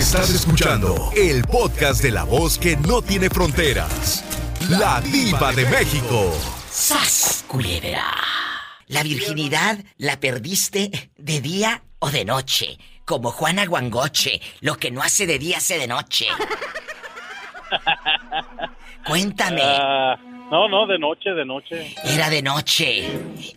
Estás escuchando el podcast de la voz que no tiene fronteras. La diva de México. ¡Sas, culebra! La virginidad la perdiste de día o de noche. Como Juana Guangoche, lo que no hace de día hace de noche. Cuéntame. Ah, no, no, de noche, de noche. Era de noche.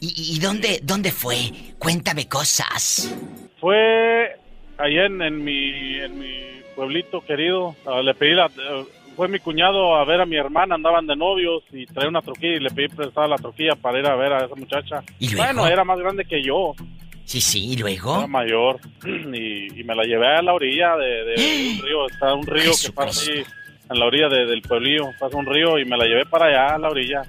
¿Y, y dónde, dónde fue? Cuéntame cosas. Fue allá en, en mi, en mi pueblito querido. Ah, le pedí la... eh, fue mi cuñado a ver a mi hermana, andaban de novios y traía una troquilla y le pedí prestada la troquilla para ir a ver a esa muchacha. ¿Y luego? Bueno, era más grande que yo, Sí, sí, ¿y era luego? mayor. Y, y me la llevé a la orilla de, de un río. Está un río que pasa ahí en la orilla de- del pueblillo. Pasa un río y me la llevé para allá a la orilla.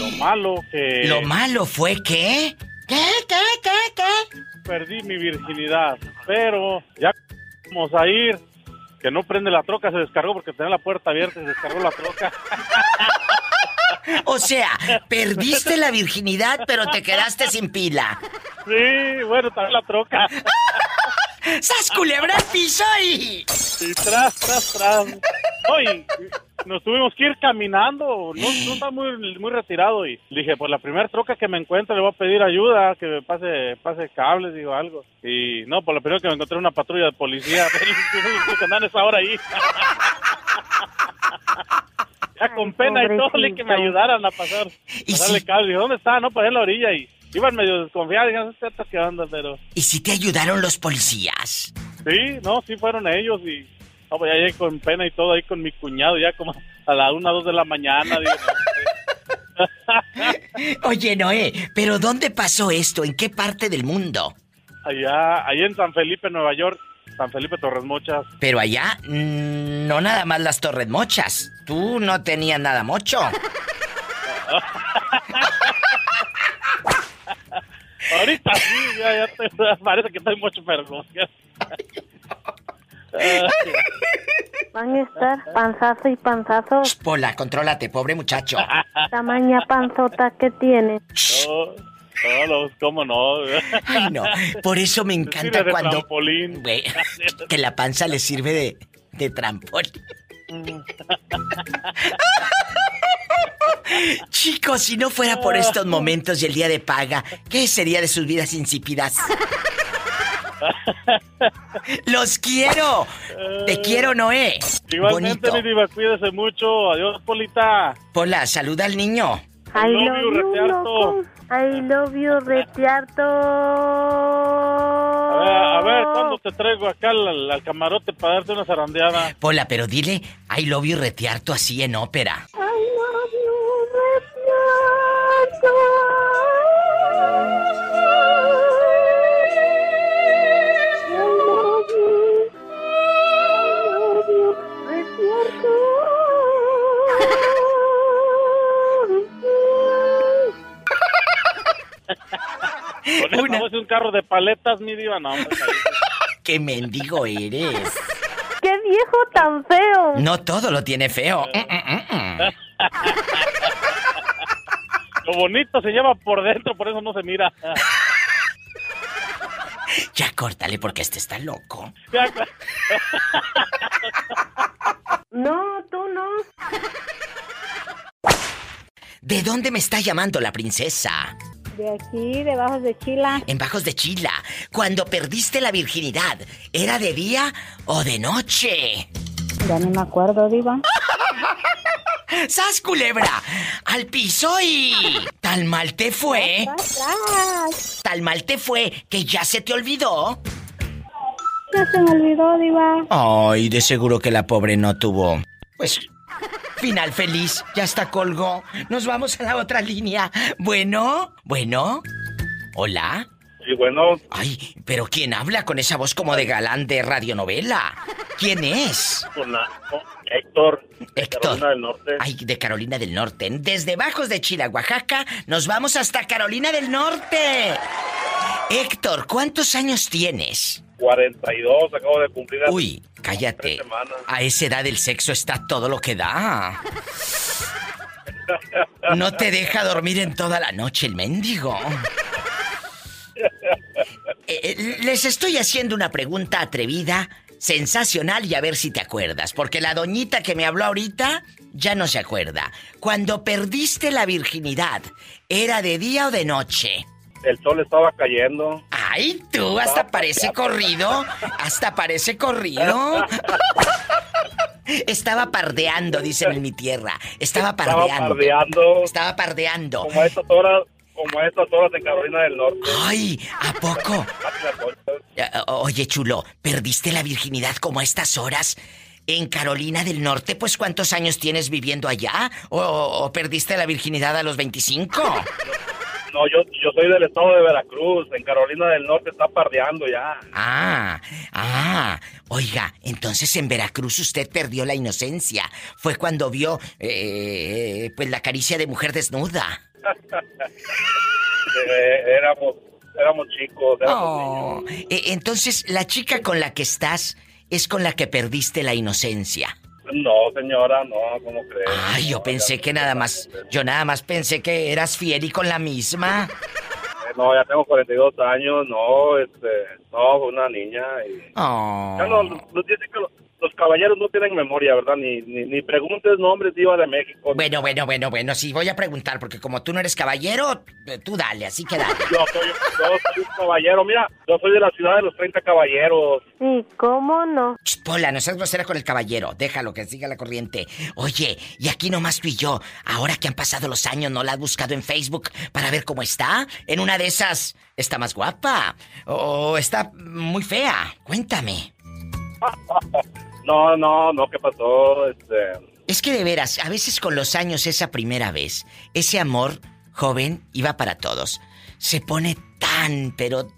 Lo malo que... Lo malo fue que... ¿Qué, qué, qué, qué? perdí mi virginidad, pero ya vamos a ir, que no prende la troca, se descargó porque tenía la puerta abierta y se descargó la troca. O sea, perdiste la virginidad, pero te quedaste sin pila. Sí, bueno, también la troca. ¡Sas culebra al piso y... Y tras, tras, tras. Oye, nos tuvimos que ir caminando, no, no está muy, muy retirado y dije, pues la primera troca que me encuentre le voy a pedir ayuda, que me pase, pase cables, digo algo. Y no, por lo primero que me encontré una patrulla de policía, que andan esa hora ahí. Ya con pena y todo, le que me ayudaran a pasar, pasarle cable. ¿dónde está? No, pues en la orilla y iban medio desconfiados, "Este vato, ¿qué onda? Pero ¿Y si te ayudaron los policías? sí, no, sí fueron ellos y no, pues ya llegué con pena y todo ahí con mi cuñado, ya como a la una, dos de la mañana. Digo, Oye, Noé, ¿pero dónde pasó esto? ¿En qué parte del mundo? allá, allá en San Felipe, Nueva York, San Felipe Torres Mochas. Pero allá, mm, no nada más las torres mochas. Tú no tenías nada mocho. Ahorita sí, ya, ya te, parece que estoy mucho pero ya. Van a estar panzazo y panzazo. Pola, contrólate, pobre muchacho. Tamaña panzota que tiene. No, no, cómo no. Ay, no. Por eso me encanta de cuando. trampolín. Que la panza le sirve de, de trampolín. Chicos, si no fuera por estos momentos y el día de paga, ¿qué sería de sus vidas insípidas? ¡Los quiero! Te quiero, Noé. Igualmente, Bonito. mi diva, cuídese mucho. Adiós, Polita. Pola, saluda al niño. I love you, loco. I love you, Retiarto. A ver, a ver, ¿cuándo te traigo acá al, al camarote para darte una zarandeada? Pola, pero dile, I love you retearto así en ópera. De un carro de paletas, mi diva, no, hombre, ¡Qué mendigo eres! ¡Qué viejo tan feo! No todo lo tiene feo. Mm, mm, mm. Lo bonito se lleva por dentro, por eso no se mira. Ya córtale porque este está loco. No, tú no. ¿De dónde me está llamando la princesa? De aquí, debajo de Chila. En Bajos de Chila. Cuando perdiste la virginidad, ¿era de día o de noche? Ya ni me acuerdo, Diva. ¡Sas, culebra! ¡Al piso y... Tal mal te fue. Tal mal te fue que ya se te olvidó. Ya se me olvidó, Diva. Ay, de seguro que la pobre no tuvo. Pues. Final feliz, ya está colgó. Nos vamos a la otra línea. Bueno, bueno. Hola. Y bueno, Ay, pero ¿quién habla con esa voz como de galán de radionovela? ¿Quién es? con la, con Héctor, de Héctor. Carolina del Norte. Ay, de Carolina del Norte. Desde Bajos de Chila, Oaxaca, nos vamos hasta Carolina del Norte. Héctor, ¿cuántos años tienes? 42, acabo de cumplir. Uy, cállate. A esa edad el sexo está todo lo que da. No te deja dormir en toda la noche el mendigo. Eh, eh, les estoy haciendo una pregunta atrevida sensacional y a ver si te acuerdas, porque la doñita que me habló ahorita ya no se acuerda. Cuando perdiste la virginidad, ¿era de día o de noche? El sol estaba cayendo. Ay, tú, hasta parece corrido, hasta parece corrido. Estaba pardeando, dicen en mi tierra. Estaba pardeando. Estaba pardeando. Estaba pardeando. Como a estas horas, como a estas horas en Carolina del Norte. Ay, ¿a poco? Eh, Oye, chulo, ¿perdiste la virginidad como a estas horas? En Carolina del Norte, pues ¿cuántos años tienes viviendo allá? ¿O, o perdiste la virginidad a los 25? No, yo, yo soy del estado de Veracruz. En Carolina del Norte está pardeando ya. Ah, ah. Oiga, entonces en Veracruz usted perdió la inocencia. Fue cuando vio, eh, pues la caricia de mujer desnuda. Eh, éramos, éramos chicos. Éramos Oh, eh, entonces la chica con la que estás es con la que perdiste la inocencia. No, señora, no, ¿cómo crees? Ay, yo pensé que nada más, yo nada más pensé que eras fiel y con la misma. Eh, No, ya tengo 42 años, no, este, no, una niña y... Oh. Ya no, dice que los, caballeros no tienen memoria, ¿verdad? Ni, ni, ni preguntes nombres de Iba de México. Bueno, bueno, bueno, bueno, sí, voy a preguntar, porque como tú no eres caballero, tú dale, así que dale. Yo soy, yo soy un caballero, mira, yo soy de la ciudad de los 30 caballeros. ¿Y cómo no? Pola, no seas grosera con el caballero, déjalo que siga la corriente. Oye, y aquí nomás tú y yo, ahora que han pasado los años, ¿no la has buscado en Facebook para ver cómo está? En una de esas, ¿está más guapa? ¿O está muy fea? Cuéntame. No, no, no, ¿qué pasó? Este, Es que de veras, a veces con los años, esa primera vez, ese amor joven iba para todos. Se pone tan, pero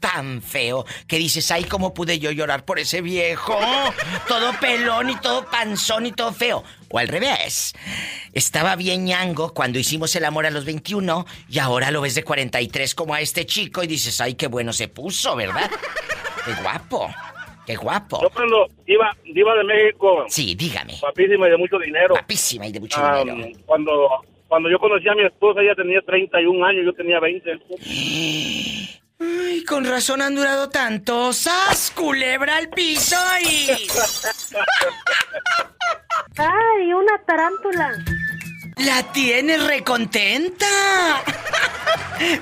tan feo que dices, ay, ¿cómo pude yo llorar por ese viejo? Todo pelón y todo panzón y todo feo. O al revés. Estaba bien ñango cuando hicimos el amor a los 21 y ahora lo ves de 43 como a este chico y dices, ay, qué bueno se puso, ¿verdad? Qué guapo. Qué guapo. yo cuando iba, iba de México, Sí, dígame. papísima y de mucho dinero, Guapísima y de mucho dinero. cuando, cuando yo conocí a mi esposa, ella tenía 31 años, yo tenía 20. Ay, con razón han durado tanto. ¡Sas! Culebra al piso y. ¡Ay, una tarántula! ¡La tienes recontenta!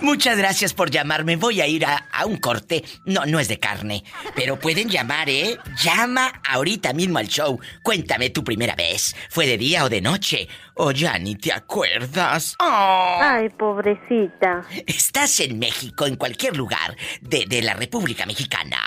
Muchas gracias por llamarme. Voy a ir a, a un corte. No, no es de carne. Pero pueden llamar, ¿eh? Llama ahorita mismo al show. Cuéntame tu primera vez. ¿Fue de día o de noche? O ya ni te acuerdas. ¡Oh! ¡Ay, pobrecita! Estás en México, en cualquier lugar de, de la República Mexicana.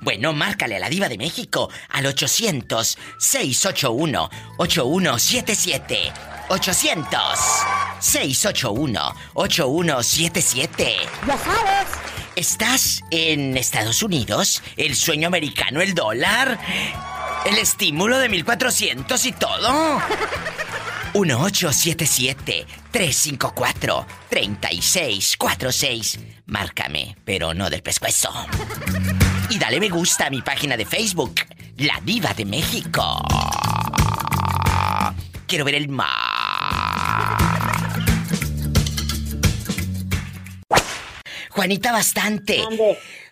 Bueno, márcale a la diva de México al 800-681-8177. 800-681-8177. ¡Ya sabes! ¿Estás en Estados Unidos? ¿El sueño americano, el dólar? ¿El estímulo de 1400 y todo? 1877-354-3646. Márcame, pero no del pescuezo. Y dale me gusta a mi página de Facebook, La Diva de México. Quiero ver el mar. Juanita bastante.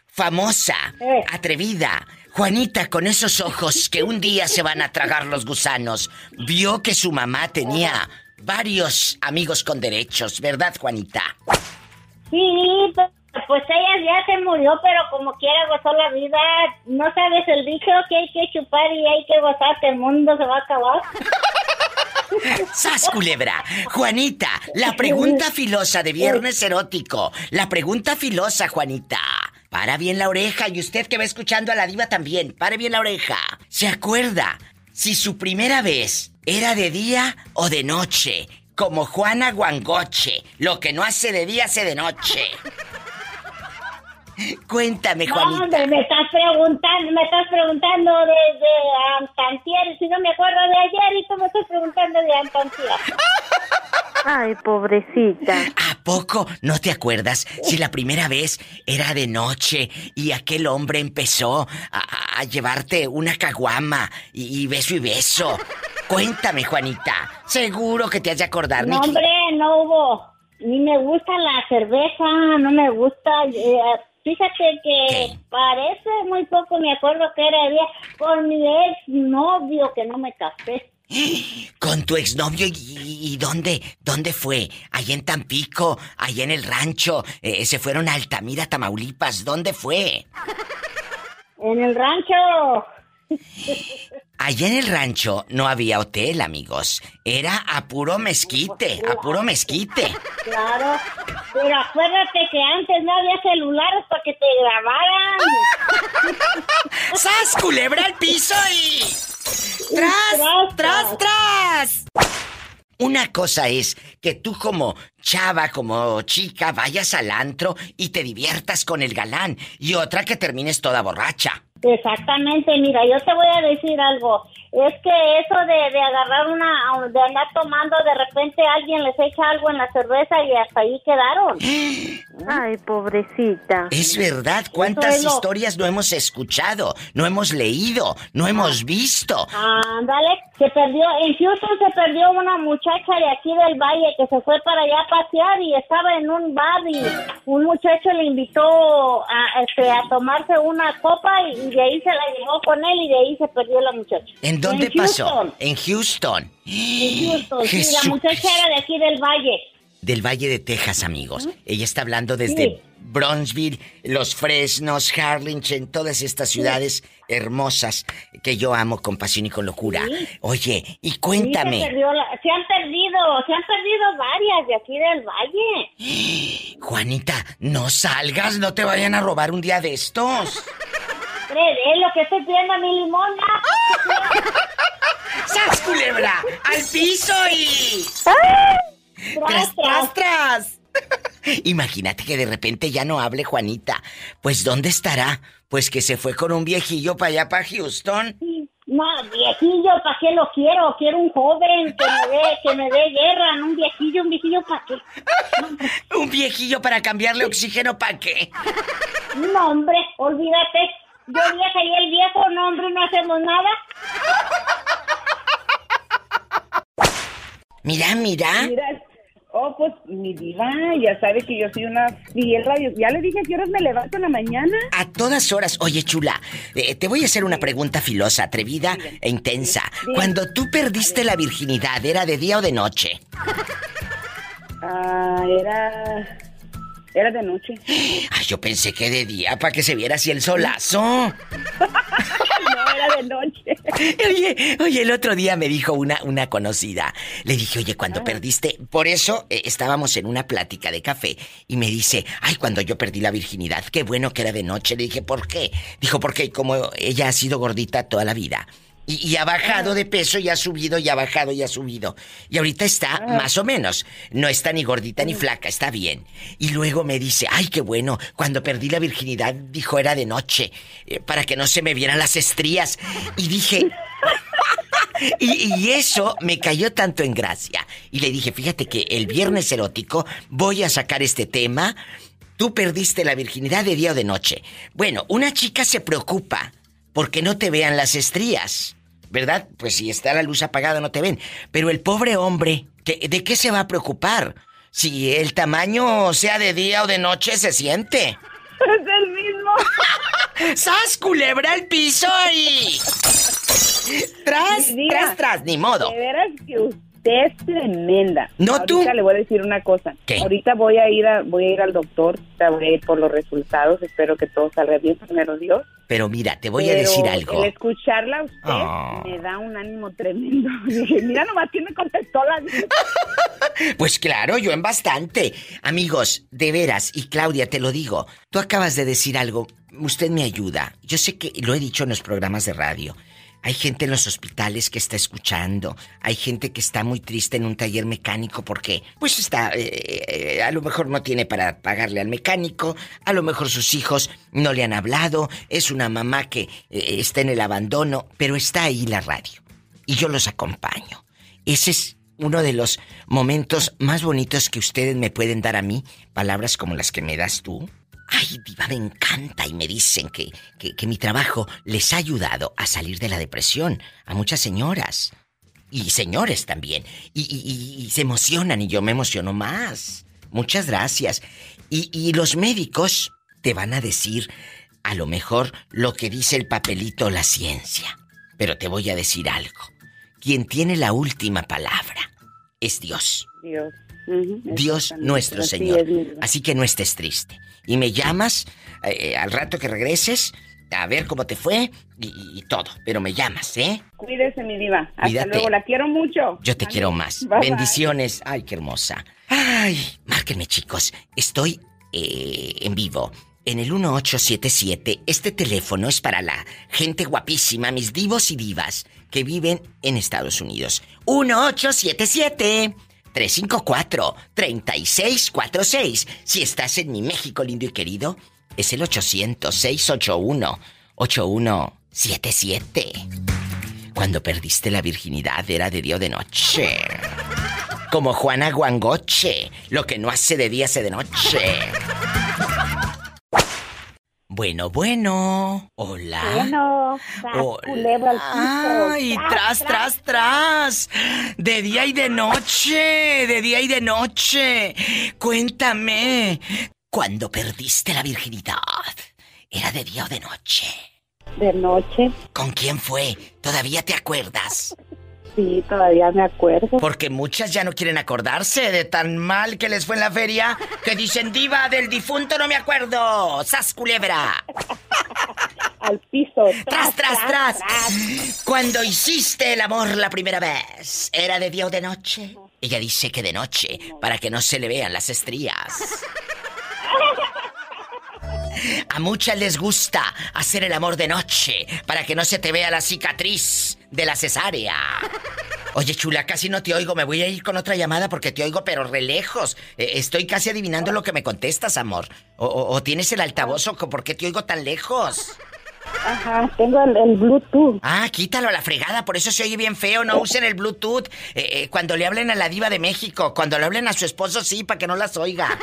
Famosa, Eh. atrevida. Juanita, con esos ojos que un día se van a tragar los gusanos, vio que su mamá tenía varios amigos con derechos, ¿verdad, Juanita? Sí, pero, pues ella ya se murió, pero como quiera gozó la vida. No sabes el dicho que hay que chupar y hay que gozar, que el mundo se va a acabar. ¡Sas, culebra! Juanita, la pregunta filosa de viernes erótico. La pregunta filosa, Juanita. Para bien la oreja y usted que va escuchando a la diva también, pare bien la oreja. ¿Se acuerda si su primera vez era de día o de noche? Como Juana Guangoche. Lo que no hace de día hace de noche. Cuéntame, No, Juanita. hombre, me estás preguntando, me estás preguntando desde Antantier. Si no me acuerdo de ayer y tú me estás preguntando de Antantier. ¡Ay, pobrecita! ¿A poco no te acuerdas si la primera vez era de noche y aquel hombre empezó a, a- a llevarte una caguama y, y beso y beso? Cuéntame, Juanita. Seguro que te has de acordar, No, hombre, no hubo. Ni me gusta la cerveza, no me gusta. eh, fíjate que ¿Qué? parece muy poco, me acuerdo que era el día con mi ex novio que no me casé. Con tu exnovio y, y dónde, dónde fue? Allá en Tampico, allá en el rancho, eh, se fueron a Altamira, Tamaulipas, ¿dónde fue? En el rancho. Allá en el rancho no había hotel, amigos. Era a puro mezquite, a puro mezquite. Claro. Pero acuérdate que antes no había celulares para que te grabaran. ¡Sas, culebra al piso y... ¡Tras, tras, tras! Una cosa es que tú como chava, como chica, vayas al antro y te diviertas con el galán. Y otra que termines toda borracha. Exactamente, mira, yo te voy a decir algo. Es que eso de, de agarrar una, de andar tomando, de repente alguien les echa algo en la cerveza y hasta ahí quedaron. Ay, pobrecita. Es verdad, ¿cuántas Eso es lo- historias no hemos escuchado, no hemos leído, no hemos visto? Ándale, se perdió, en Houston se perdió una muchacha de aquí del valle que se fue para allá a pasear y estaba en un bar y un muchacho le invitó a, este, a tomarse una copa y, y de ahí se la llevó con él y de ahí se perdió la muchacha. ¿En dónde pasó? Houston, En Houston. En Houston, sí, la muchacha era de aquí del valle. Del Valle de Texas, amigos. Ella está hablando desde Sí. Bronzeville, Los Fresnos, Harlingen, todas estas ciudades hermosas que yo amo con pasión y con locura. Oye, y se, cuéntame, la- se han perdido, se han perdido varias de aquí del valle. Juanita, no salgas, no te vayan a robar un día de estos. Cree, lo que estoy pidiendo mi limón. ¡Sas, culebra! ¡Al piso y... ¡Tras, tras, tras! Imagínate que de repente ya no hable Juanita. Pues ¿dónde estará? Pues que se fue con un viejillo para allá, para Houston. No, viejillo, ¿para qué lo quiero? Quiero un joven que me dé, que me dé guerra, no un viejillo, un viejillo, ¿para qué? Un viejillo para cambiarle oxígeno, ¿para qué? No, hombre, olvídate. Yo vieja y el viejo, no, hombre, no hacemos nada. Mira, mira. Mira, oh, pues mi diva, ya sabe que yo soy una fiel radio. Ya le dije a qué horas me levanto en la mañana. A todas horas, oye chula, eh, te voy a hacer una pregunta filosa, atrevida e intensa. Cuando tú perdiste la virginidad, ¿era de día o de noche? Ah, era. Era de noche. Ay, yo pensé que de día, para que se viera así el solazo. No, era de noche. Oye, oye, el otro día me dijo una, una conocida. Le dije, oye, cuando perdiste. Por eso eh, estábamos en una plática de café y me dice, ay, cuando yo perdí la virginidad, qué bueno que era de noche. Le dije, ¿por qué? Dijo, porque como ella ha sido gordita toda la vida. Y, y ha bajado de peso y ha subido y ha bajado y ha subido. Y ahorita está más o menos. No está ni gordita ni flaca, está bien. Y luego me dice, ay, qué bueno, cuando perdí la virginidad, dijo, era de noche, eh, para que no se me vieran las estrías. Y dije, y, y eso me cayó tanto en gracia. Y le dije, fíjate que el viernes erótico voy a sacar este tema. Tú perdiste la virginidad de día o de noche. Bueno, una chica se preocupa porque no te vean las estrías. ¿Verdad? Pues si está la luz apagada no te ven. Pero el pobre hombre, ¿qué- ¿de qué se va a preocupar? Si el tamaño sea de día o de noche, se siente. Es el mismo. ¡Sas, culebra al piso y... Tras, tras, tras, ni modo. De veras que usted es tremenda. No, Ahorita tú. le voy a decir una cosa. ¿Qué? Ahorita voy a ir a, voy a ir al doctor, ahorita voy a ir por los resultados. Espero que todo salga bien, primero Dios. Pero mira, te voy a Pero decir algo. El escucharla a usted Ah. me da un ánimo tremendo. Dije, mira nomás quién me contestó la Pues claro, yo en bastante. Amigos, de veras, y Claudia, te lo digo, tú acabas de decir algo, usted me ayuda. Yo sé que lo he dicho en los programas de radio. Hay gente en los hospitales que está escuchando, hay gente que está muy triste en un taller mecánico porque, pues está, eh, eh, a lo mejor no tiene para pagarle al mecánico, a lo mejor sus hijos no le han hablado, es una mamá que eh, está en el abandono, pero está ahí la radio y yo los acompaño. Ese es uno de los momentos más bonitos que ustedes me pueden dar a mí, palabras como las que me das tú. Ay, diva, me encanta y me dicen que, que, que mi trabajo les ha ayudado a salir de la depresión a muchas señoras y señores también. Y, y- y- y se emocionan y yo me emociono más. Muchas gracias. Y, y los médicos te van a decir a lo mejor lo que dice el papelito o la ciencia. Pero te voy a decir algo. Quien tiene la última palabra es Dios. Dios. Nuestro Así Señor. Así que no estés triste. Y me llamas eh, al rato que regreses a ver cómo te fue y, y todo. Pero me llamas, ¿eh? Cuídese, mi diva. Hasta Cuídate. luego. La quiero mucho. Yo te quiero más. Bye, bye. Bendiciones. Ay, qué hermosa. Ay, márquenme, chicos. Estoy eh, en vivo. En el 1877, este teléfono es para la gente guapísima, mis divos y divas que viven en Estados Unidos. 1877 354 3646. Si estás en mi México lindo y querido, es el 800 681 8177. Cuando perdiste la virginidad era de día de noche. Como Juana Guangoche, lo que no hace de día hace de noche. Bueno, bueno. Hola. Bueno, tras, culebra al piso. Ay, tras, tras, tras. De día y de noche. De día y de noche. Cuéntame. Cuando perdiste la virginidad, ¿era de día o de noche? De noche, ¿Con quién fue? ¿Todavía te acuerdas? sí, todavía me acuerdo. Porque muchas ya no quieren acordarse de tan mal que les fue en la feria que dicen diva del difunto no me acuerdo. ¡Sas culebra! Al piso. ¡Tras, tras, tras! Cuando hiciste el amor la primera vez, ¿era de día o de noche? Ella dice que de noche, para que no se le vean las estrías. A muchas les gusta hacer el amor de noche para que no se te vea la cicatriz de la cesárea. Oye, chula, casi no te oigo. Me voy a ir con otra llamada porque te oigo, pero re lejos. Eh, estoy casi adivinando lo que me contestas, amor. O, o- o tienes el altavoz o por qué te oigo tan lejos. Ajá, tengo el, el Bluetooth. Ah, quítalo a la fregada, por eso se oye bien feo. No usen el Bluetooth. Eh, eh, cuando le hablen a la diva de México, cuando le hablen a su esposo, sí, para que no las oiga.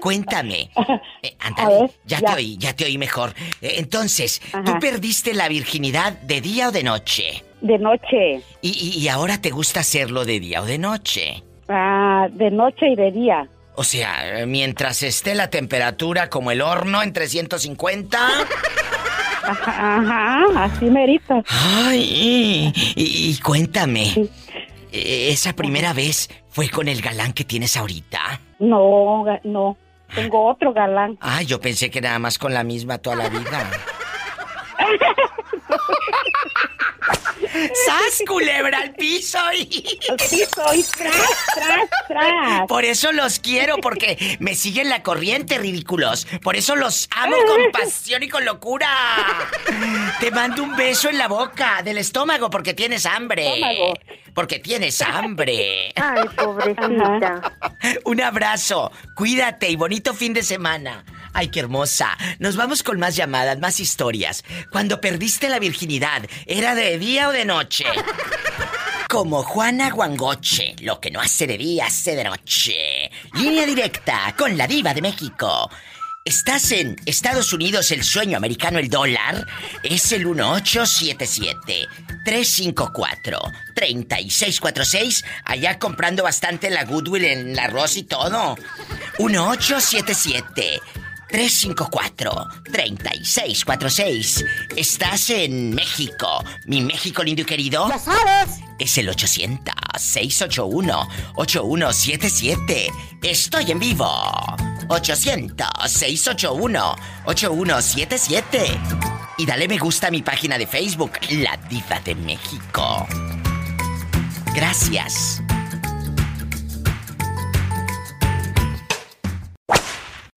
Cuéntame. Eh, ver, ya, ya. te oí, ya te oí mejor. Eh, entonces, ¿tú perdiste la virginidad de día o de noche? De noche. Y, y- y ahora te gusta hacerlo de día o de noche. Ah, de noche y de día. O sea, eh, mientras esté la temperatura como el horno en 350. Ajá, ajá, así merito. Ay, y, y cuéntame, eh, ¿esa primera vez fue con el galán que tienes ahorita? No, no. Tengo otro galán. Ah, yo pensé que nada más con la misma toda la vida. ¡Sas, culebra al piso! y- Al piso y tras, tras, tras. Por eso los quiero, porque me siguen la corriente, ridículos. Por eso los amo con pasión y con locura. Te mando un beso en la boca, del estómago, porque tienes hambre. Estómago. Porque tienes hambre. Ay, pobrecita. Un abrazo, cuídate y bonito fin de semana. Ay, qué hermosa. Nos vamos con más llamadas, más historias. Cuando perdiste la virginidad, ¿era de día o de noche? Como Juana Guangoche, lo que no hace de día hace de noche. Línea directa con la diva de México. ¿Estás en Estados Unidos, el sueño americano, el dólar? Es el 1877-354-3646. Allá comprando bastante la Goodwill en el arroz y todo. 1877. 354-3646. ¿Estás en México? Mi México lindo y querido. ¡Ya sabes! Es el 800-681-8177. Estoy en vivo. 800-681-8177. Y dale me gusta a mi página de Facebook, La Diva de México. Gracias.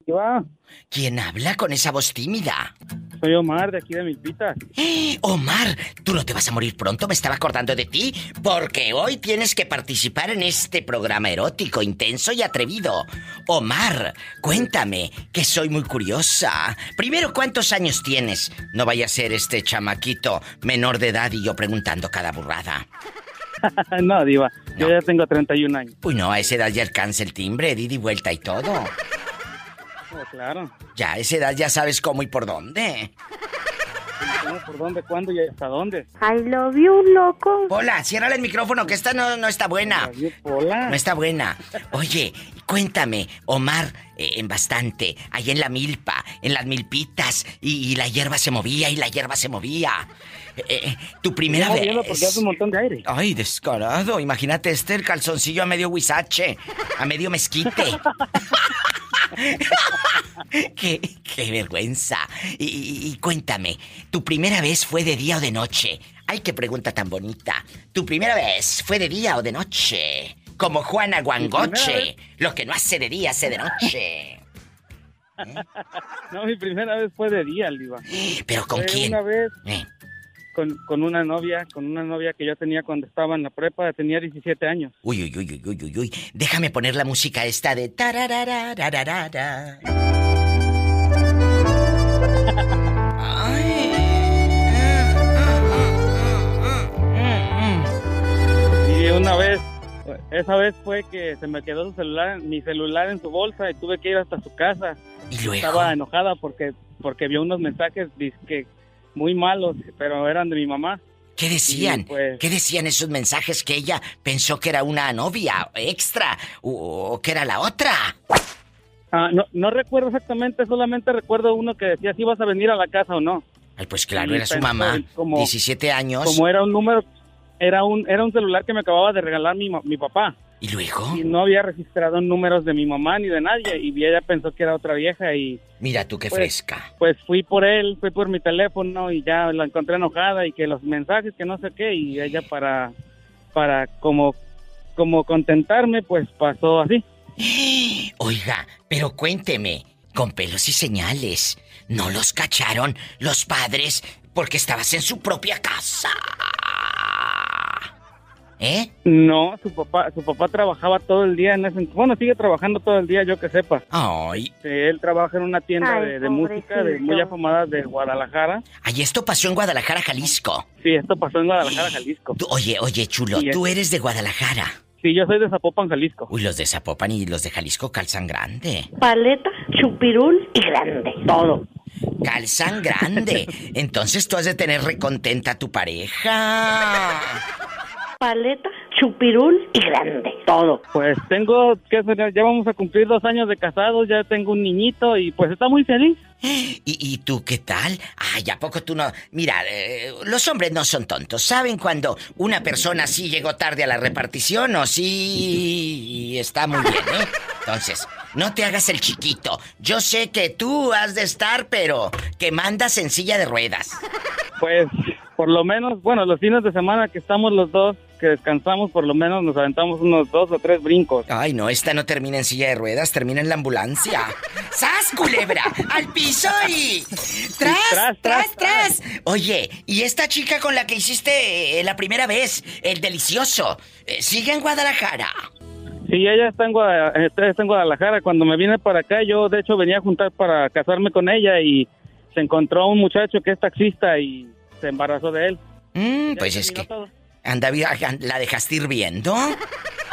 ¿Qué va? ¿Quién habla con esa voz tímida? Soy Omar de aquí de Milpitas. ¡Eh! Omar, tú no te vas a morir pronto, me estaba acordando de ti, porque hoy tienes que participar en este programa erótico, intenso y atrevido. Omar, cuéntame, que soy muy curiosa. Primero, ¿cuántos años tienes? No vaya a ser este chamaquito menor de edad y yo preguntando cada burrada. no, Diva. Yo No. ya tengo 31 años. Uy, no, a esa edad ya alcanza el timbre, di y vuelta y todo. Oh, claro. Ya a esa edad ya sabes cómo y por dónde. ¿Cómo, por dónde, cuándo y hasta dónde? I love you, loco. Hola, ciérrale el micrófono, que esta no, no está buena. Hola. No está buena. Oye, cuéntame, Omar, eh, en bastante, ahí en la milpa, en las milpitas, y, y la hierba se movía, y la hierba se movía. Eh, eh, tu primera Estamos vez. porque hace un montón de aire. Ay, descarado. Imagínate este, el calzoncillo a medio huizache, a medio mezquite. qué, qué vergüenza. Y, y- y cuéntame, ¿tu primera vez fue de día o de noche? Ay, qué pregunta tan bonita. ¿Tu primera vez fue de día o de noche? Como Juana Guangoche. Lo que no hace de día hace de noche. No, mi primera vez fue de día, Liva. ¿Pero con Fue quién? Una vez Eh, con, con una novia, con una novia que yo tenía cuando estaba en la prepa, tenía 17 años. Uy, uy, uy, uy, uy, uy, uy. Déjame poner la música esta de tarararararara. Ay. Y una vez, esa vez fue que se me quedó su celular, mi celular en su bolsa y tuve que ir hasta su casa. Y luego. Estaba enojada porque porque vio unos mensajes que muy malos, pero eran de mi mamá. ¿Qué decían? Pues- ¿Qué decían esos mensajes que ella pensó que era una novia extra o, o que era la otra? Ah, no, no recuerdo exactamente, solamente recuerdo uno que decía si vas a venir a la casa o no. Ay, pues claro, Y era su mamá. como- 17 años. Como era un número, era un era un celular que me acababa de regalar mi, mi papá. ¿Y luego? Y no había registrado números de mi mamá ni de nadie. Y ella pensó que era otra vieja y Mira tú qué Pues- fresca. pues fui por él, fui por mi teléfono y ya la encontré enojada y que los mensajes que no sé qué y ella para para como como contentarme pues pasó así. Oiga, pero cuénteme, con pelos y señales, ¿no los cacharon los padres porque estabas en su propia casa? ¿Eh? No, su papá su papá trabajaba todo el día en ese bueno, sigue trabajando todo el día, yo que sepa. Ay, Él trabaja en una tienda Ay, de, de música de muy afamada de Guadalajara. ay, esto pasó en Guadalajara, Jalisco. Sí, esto pasó en Guadalajara, Jalisco. Tú- oye, oye, chulo, Sí, es- tú eres de Guadalajara. Sí, yo soy de Zapopan, Jalisco. Uy, los de Zapopan y los de Jalisco calzan grande. Paleta, chupirul y grande. Todo. Calzan grande. Entonces tú has de tener recontenta a tu pareja. Paleta, chupirul y grande. Todo. Pues tengo, ¿qué será? Ya vamos a cumplir dos años de casados, ya tengo un niñito y pues está muy feliz. ¿Y, y tú qué tal? Ay, ¿a poco tú no? Mira, eh, los hombres no son tontos. ¿Saben cuando una persona sí llegó tarde a la repartición o sí está muy bien, eh? Entonces, no te hagas el chiquito. Yo sé que tú has de estar, pero que mandas en silla de ruedas. Pues por lo menos, bueno, los fines de semana que estamos los dos, que descansamos, por lo menos nos aventamos unos dos o tres brincos. Ay, no, esta no termina en silla de ruedas, termina en la ambulancia. ¡Sas, culebra! ¡Al piso y... ¡Tras, tras, Tras, tras! Oye, ¿y esta chica con la que hiciste eh, la primera vez, el delicioso, eh, sigue en Guadalajara? Sí, ella está en, Guada- está está en Guadalajara. Cuando me vine para acá, yo de hecho venía a juntar para casarme con ella y se encontró un muchacho que es taxista y se embarazó de él. Mm, pues es que... todo. Anda, vi- ¿la dejaste hirviendo?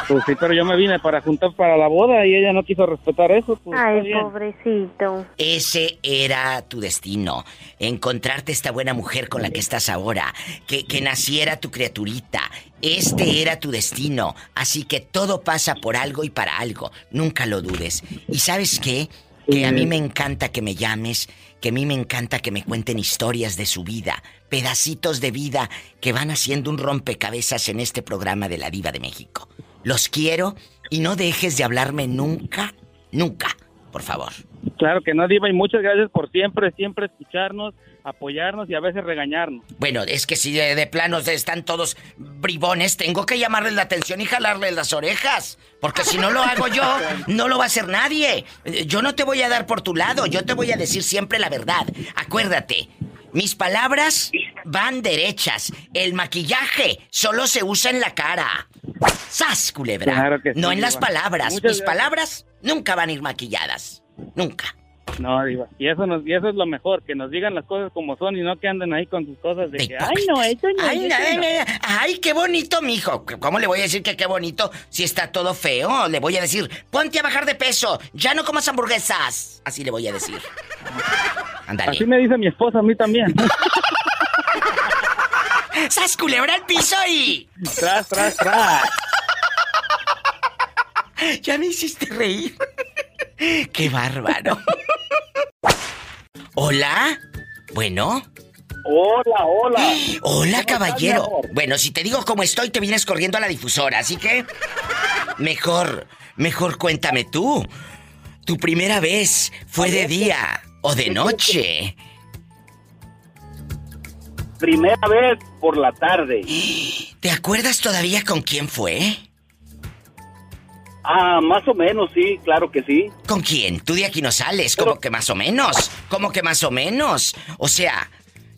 Pues sí, pero yo me vine para juntar para la boda y ella no quiso respetar eso. Pues, Ay, bien. pobrecito. Ese era tu destino. Encontrarte esta buena mujer con la que estás ahora. Que, que naciera tu criaturita. Este era tu destino. Así que todo pasa por algo y para algo. Nunca lo dudes. ¿Y sabes qué? Que a mí me encanta que me llames. Que a mí me encanta que me cuenten historias de su vida. Pedacitos de vida que van haciendo un rompecabezas en este programa de La Diva de México. Los quiero y no dejes de hablarme nunca, nunca. Por favor. Claro que no, Diva, y muchas gracias por siempre, siempre escucharnos, apoyarnos y a veces regañarnos. Bueno, es que si de, de planos están todos bribones, tengo que llamarles la atención y jalarles las orejas. Porque si no lo hago yo, no lo va a hacer nadie. Yo no te voy a dar por tu lado, yo te voy a decir siempre la verdad. Acuérdate, mis palabras van derechas. El maquillaje solo se usa en la cara. ¡Sas, culebra! Claro que sí, no en las palabras. Muchas mis gracias. palabras nunca van a ir maquilladas. Nunca. No, Diva, y eso, nos, y eso es lo mejor, que nos digan las cosas como son y no que anden ahí con sus cosas de De que, ay, no, eso no, Ay, eso ay, no". ay, ay, qué bonito, mijo. ¿Cómo le voy a decir que qué bonito si está todo feo? Le voy a decir, ponte a bajar de peso, ya no comas hamburguesas. Así le voy a decir. Ándale. Así me dice mi esposa a mí también. ¡Sas culebra al piso y! Tras, tras, tras. Ya me hiciste reír. ¡Qué bárbaro! ¿Hola? Bueno. Hola, hola. Hola, caballero. Bueno, si te digo cómo estoy, te vienes corriendo a la difusora, así que. Mejor, mejor cuéntame tú. ¿Tu primera vez fue de día o de noche? Primera vez por la tarde. ¿Te acuerdas todavía con quién fue? Ah, más o menos, sí, claro que sí. ¿Con quién? Tú de aquí no sales, como que más o menos. ¿Cómo que más o menos? O sea,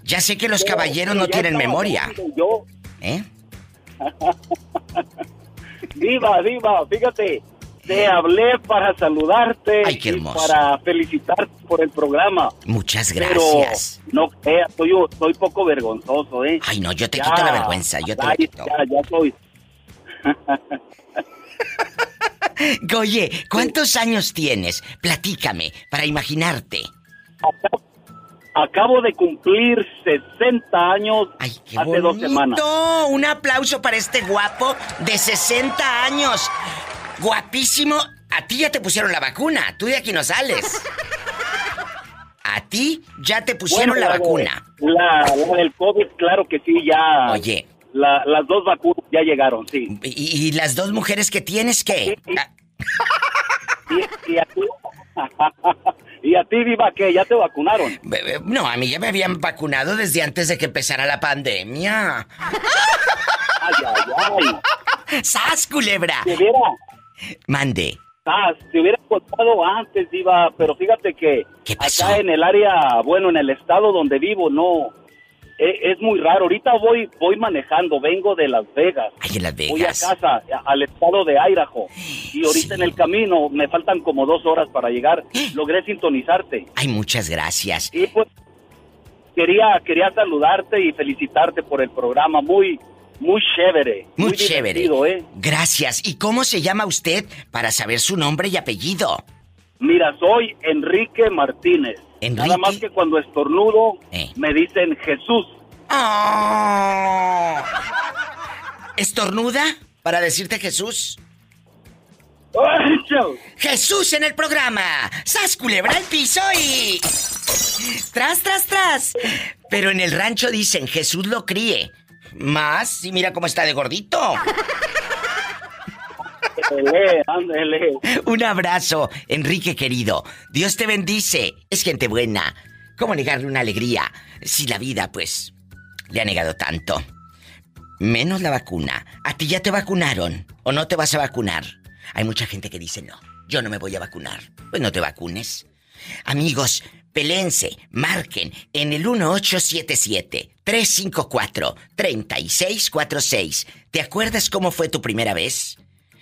ya sé que los caballeros no tienen memoria. Yo, ¿Eh? Diva, Diva, fíjate, te hablé para saludarte Ay, qué y hermoso. para felicitarte por el programa. Muchas Pero gracias. no creas, soy, soy poco vergonzoso, ¿eh? Ay, no, yo te Ya, quito la vergüenza, yo te la quito. Ya, ya soy. Oye, ¿cuántos años tienes? Platícame, para imaginarte. Acabo de cumplir 60 años Ay, qué hace dos bonito. semanas. Un aplauso para este guapo de 60 años. Guapísimo. A ti ya te pusieron la vacuna. Tú de aquí no sales. A ti ya te pusieron Bueno, la vacuna. La, la del COVID, claro que sí, ya. Oye. La- las dos vacunas ya llegaron, sí. ¿Y, y las dos mujeres que tienes qué? Sí, Y, y a ti. y a ti, Diva, que ya te vacunaron. No, a mí ya me habían vacunado desde antes de que empezara la pandemia. Ay, ay, ay. ¡Sas, culebra! Te hubiera, Mande. ah, te hubiera contado antes, Diva, pero fíjate que ¿Qué pasó? acá en el área, bueno, en el estado donde vivo, no. Es, muy raro. Ahorita voy voy manejando, vengo de Las Vegas. Ay, en Las Voy a casa, al estado de Idaho. Y ahorita Sí. en el camino me faltan como dos horas para llegar. Logré sintonizarte. Ay, muchas gracias. Y pues quería, quería saludarte y felicitarte por el programa. Muy, muy chévere. Muy, chévere. ¿eh? Gracias. ¿Y cómo se llama usted para saber su nombre y apellido? Mira, soy Enrique Martínez. Enrique. Nada más que cuando estornudo Eh. me dicen Jesús. ¡Oh! ¿Estornuda para decirte Jesús? Jesús en el programa. ¡Sas culebra al piso y. Tras, tras, tras. Pero en el rancho dicen Jesús lo críe. Más, y mira cómo está de gordito. Ándele, ándele. Un abrazo, Enrique querido. Dios te bendice. Es gente buena. ¿Cómo negarle una alegría si la vida, pues, le ha negado tanto? Menos la vacuna. ¿A ti ya te vacunaron o no te vas a vacunar? Hay mucha gente que dice no, yo no me voy a vacunar. Pues no te vacunes. Amigos, pelense, marquen en el 1877-354-3646. ¿Te acuerdas cómo fue tu primera vez?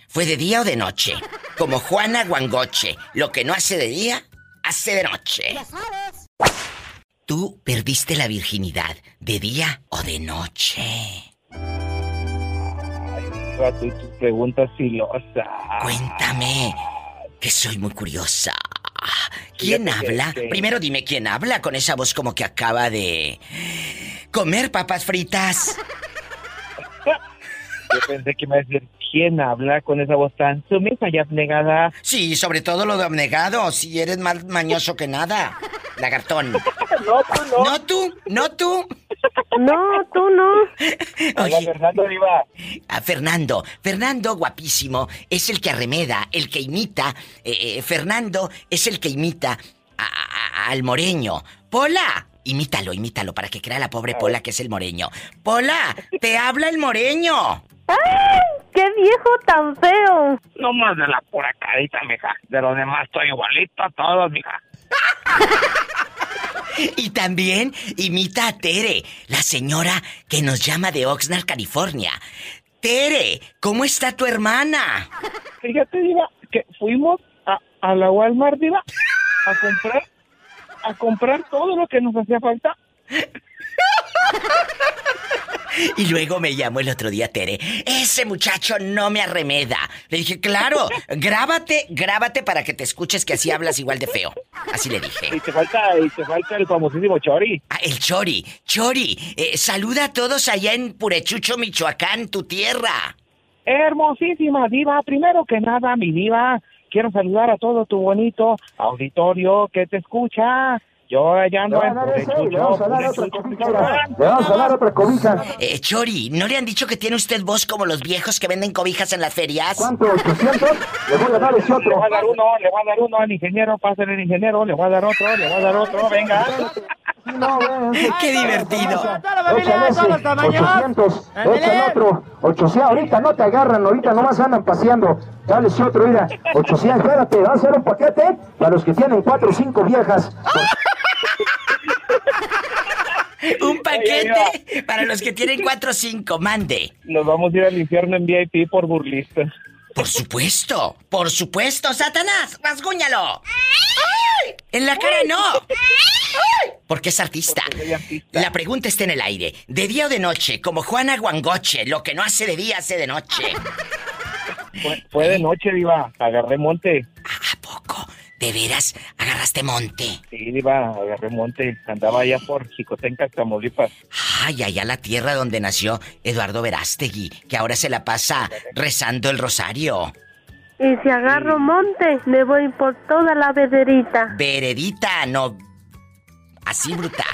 ¿Fue de día o de noche? Como Juana Guangoche. Lo que no hace de día, hace de noche. ¿Tú perdiste la virginidad de día o de noche? Tú, tus preguntas filosas. Cuéntame, que soy muy curiosa. ¿Quién Fíjate habla? que- Primero dime quién habla con esa voz como que acaba de comer papas fritas. Yo pensé que me iba a decir, ¿quién habla con esa voz tan sumisa y abnegada? Sí, sobre todo lo de abnegado, si eres más mañoso que nada. Lagartón. No, tú no. No tú, no tú. No, tú no. Hola, Oye, Fernando Diva. a Fernando. Fernando, guapísimo, es el que arremeda, el que imita. eh, eh, Fernando es el que imita a- a- al moreño. Pola, imítalo, imítalo para que crea la pobre Pola que es el moreño. Pola, te habla el moreño. ¡Ay! ¡Qué viejo tan feo! No más de la pura carita, mija. De los demás estoy igualito a todos, mija. Y también imita a Tere, la señora que nos llama de Oxnard, California. Tere, ¿cómo está tu hermana? Fíjate, Diva, que fuimos a, a la Walmart, Diva, a comprar, a comprar todo lo que nos hacía falta. Y luego me llamó el otro día Tere. Ese muchacho no me arremeda. Le dije, claro, grábate, grábate para que te escuches que así hablas igual de feo. Así le dije. Y te falta, y te falta el famosísimo Chori. Ah, el Chori. Chori, eh, saluda a todos allá en Purechucho, Michoacán, tu tierra. Hermosísima diva, primero que nada, mi diva, quiero saludar a todo tu bonito auditorio que te escucha. Yo allá ando en Le vamos a dar otra cobija. Le vamos a dar otra cobija. Eh, Chori, ¿no le han dicho que tiene usted voz como los viejos que venden cobijas en las ferias? ¿Cuánto? ¿800? Le voy a dar ese Le otro. voy a dar uno, le voy a dar uno al ingeniero, pásale el ingeniero, le voy a dar otro, le voy a dar otro, venga. No. ¡Qué divertido! Échale ese, 800, échale otro, 800, ahorita no te agarran, ahorita nomás andan paseando, dale ese otro, mira, 800, espérate, va a ser un paquete para los que tienen cuatro o cinco viejas. Un paquete para los que tienen 4 o 5, mande. Nos vamos a ir al infierno en VIP por burlistas. Por supuesto, por supuesto, Satanás, rasguñalo. ¡Ay! En la cara no. ¡Ay! Porque es artista. Porque soy artista. La pregunta está en el aire. ¿De día o de noche? Como Juana Guangoche, lo que no hace de día hace de noche. Fue, fue de noche, diva, agarré monte. ¿De veras agarraste monte? Sí, diva, agarré monte. Andaba allá por Jicotenca, Tamaulipas. Ay, allá la tierra donde nació Eduardo Verástegui, que ahora se la pasa rezando el rosario. Y si agarro monte, me voy por toda la vederita. Veredita, no. Así bruta.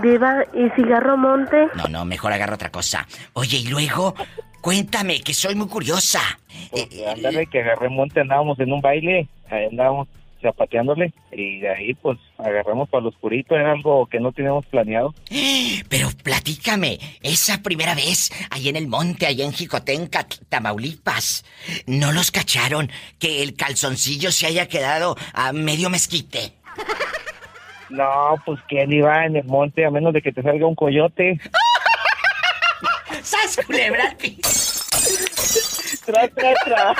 Diva, y si agarro monte, No, no, mejor agarra otra cosa. Oye, y luego, cuéntame, que soy muy curiosa. Pues, Eh, ándale, que agarré monte, andábamos en un baile, ahí andábamos zapateándole, y de ahí, pues, agarramos para lo oscurito, era algo que no teníamos planeado. Pero platícame, esa primera vez, ahí en el monte, allá en Jicotenca, Tamaulipas, ¿no los cacharon que el calzoncillo se haya quedado a medio mezquite? No, pues, ¿quién iba en el monte a menos de que te salga un coyote? ¡Sas, culebra! Tra, tra, tra.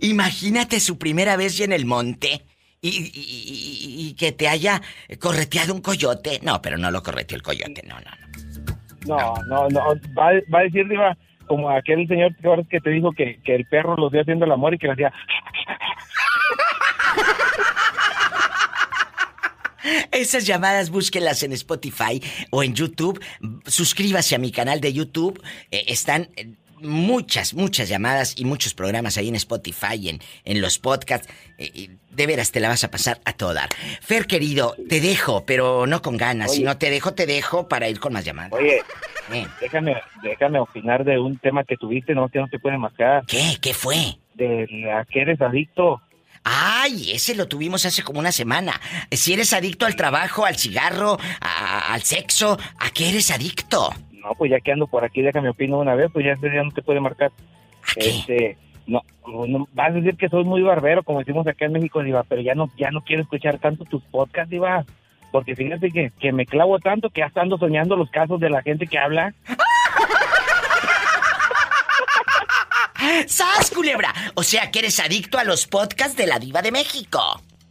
Imagínate su primera vez y en el monte. Y, y- y- y que te haya correteado un coyote. No, pero no lo correteó el coyote, no, no, no. No, no, no, va, va a decir, Diva, como aquel señor ¿te acuerdas que te dijo que, que el perro los dio haciendo el amor y que le hacía... Esas llamadas búsquenlas en Spotify o en YouTube. Suscríbase a mi canal de YouTube. Eh, están eh, muchas, muchas llamadas y muchos programas ahí en Spotify, y en, en los podcasts. Eh, de veras te la vas a pasar a todo dar. Fer, querido, te dejo, pero no con ganas. Oye. Si no te dejo, te dejo para ir con más llamadas. Oye, Eh, déjame, déjame opinar de un tema que tuviste, no, que no te puede marcar, ¿Qué? ¿Qué fue? de la que eres adicto. Ay, ese lo tuvimos hace como una semana. Si eres adicto al trabajo, al cigarro, a- al sexo, ¿a qué eres adicto? No, pues ya que ando por aquí, déjame opinar una vez, pues ya día no te puede marcar. Este, no, no, vas a decir que soy muy barbero, como decimos acá en México, Diva, pero ya no, ya no quiero escuchar tanto tus podcasts, Diva. Porque fíjate que, que me clavo tanto que hasta ando soñando los casos de la gente que habla. ¡Sas, culebra! O sea que eres adicto a los podcasts de la Diva de México.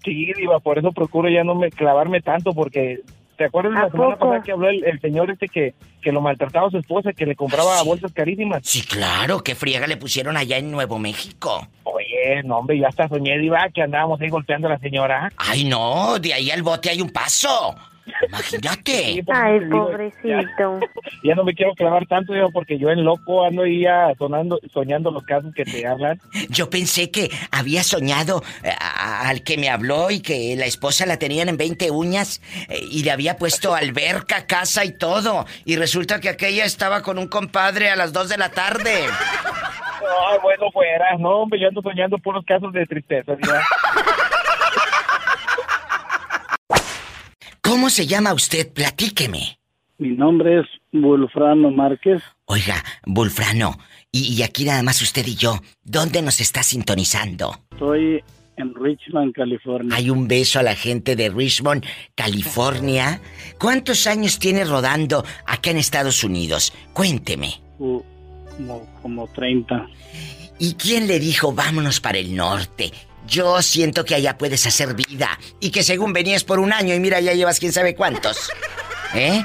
Sí, Diva, por eso procuro ya no me clavarme tanto, porque ¿te acuerdas ¿A la semana pasada que habló el, el señor este que, que lo maltrataba a su esposa, que le compraba sí. bolsas carísimas? Sí, claro, qué friega le pusieron allá en Nuevo México. Oye, no, hombre, ya hasta soñé, Diva, que andábamos ahí golpeando a la señora. Ay, no, de ahí al bote hay un paso. Imagínate. Sí, ay, digo, pobrecito. Ya, ya no me quiero clavar tanto, Diva, porque yo en loco ando ahí ya sonando, soñando los casos que te hablan. Yo pensé que había soñado eh, a- al que me habló y que la esposa la tenían en 20 uñas eh, y le había puesto alberca, casa y todo. Y resulta que aquella estaba con un compadre a las 2 de la tarde. Ay, bueno, fuera. No, hombre, yo ando soñando puros casos de tristeza, Diva. ¿Cómo se llama usted? Platíqueme. Mi nombre es Wolfrano Márquez. Oiga, Bulfrano, y, y aquí nada más usted y yo, ¿dónde nos está sintonizando? Estoy en Richmond, California. Hay un beso a la gente de Richmond, California. ¿Cuántos años tiene rodando acá en Estados Unidos? Cuénteme. Uh, como, como 30. ¿Y quién le dijo vámonos para el norte? Yo siento que allá puedes hacer vida y que según venías por un año y mira ya llevas quién sabe cuántos. ¿Eh?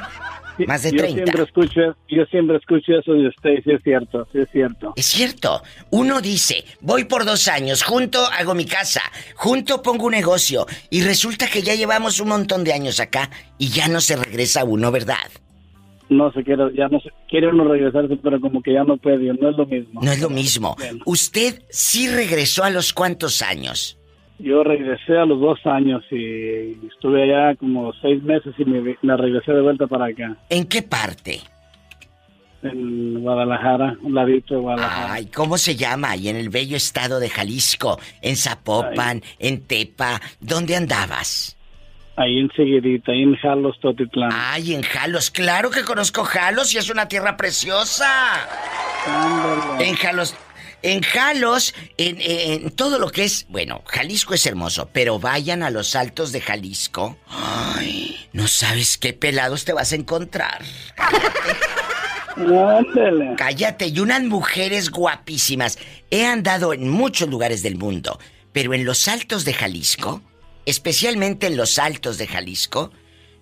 más de yo 30. Siempre escucho, yo siempre escucho eso de usted, sí es cierto, sí es cierto. Es cierto. Uno dice, voy por dos años, junto hago mi casa, junto pongo un negocio, y resulta que ya llevamos un montón de años acá y ya no se regresa uno, ¿verdad? No se quiere, ya no se, quiere uno regresarse, pero como que ya no puede, no es lo mismo. No es lo mismo. Usted sí regresó a los cuantos años. Yo regresé a los dos años y estuve allá como seis meses y me, me regresé de vuelta para acá. ¿En qué parte? En Guadalajara, un ladito de Guadalajara. Ay, ¿cómo se llama? Ahí en el bello estado de Jalisco, en Zapopan, en Tepa. ¿Dónde andabas? Ahí enseguidita, ahí en Jalos, Totitlán. Ay, en Jalos. Claro que conozco Jalos y es una tierra preciosa. Ándale. En Jalos. En Jalos, en, en todo lo que es. Bueno, Jalisco es hermoso, pero vayan a los altos de Jalisco. Ay, no sabes qué pelados te vas a encontrar. Ándale. Cállate, y unas mujeres guapísimas. He andado en muchos lugares del mundo, pero en los altos de Jalisco, especialmente en los altos de Jalisco,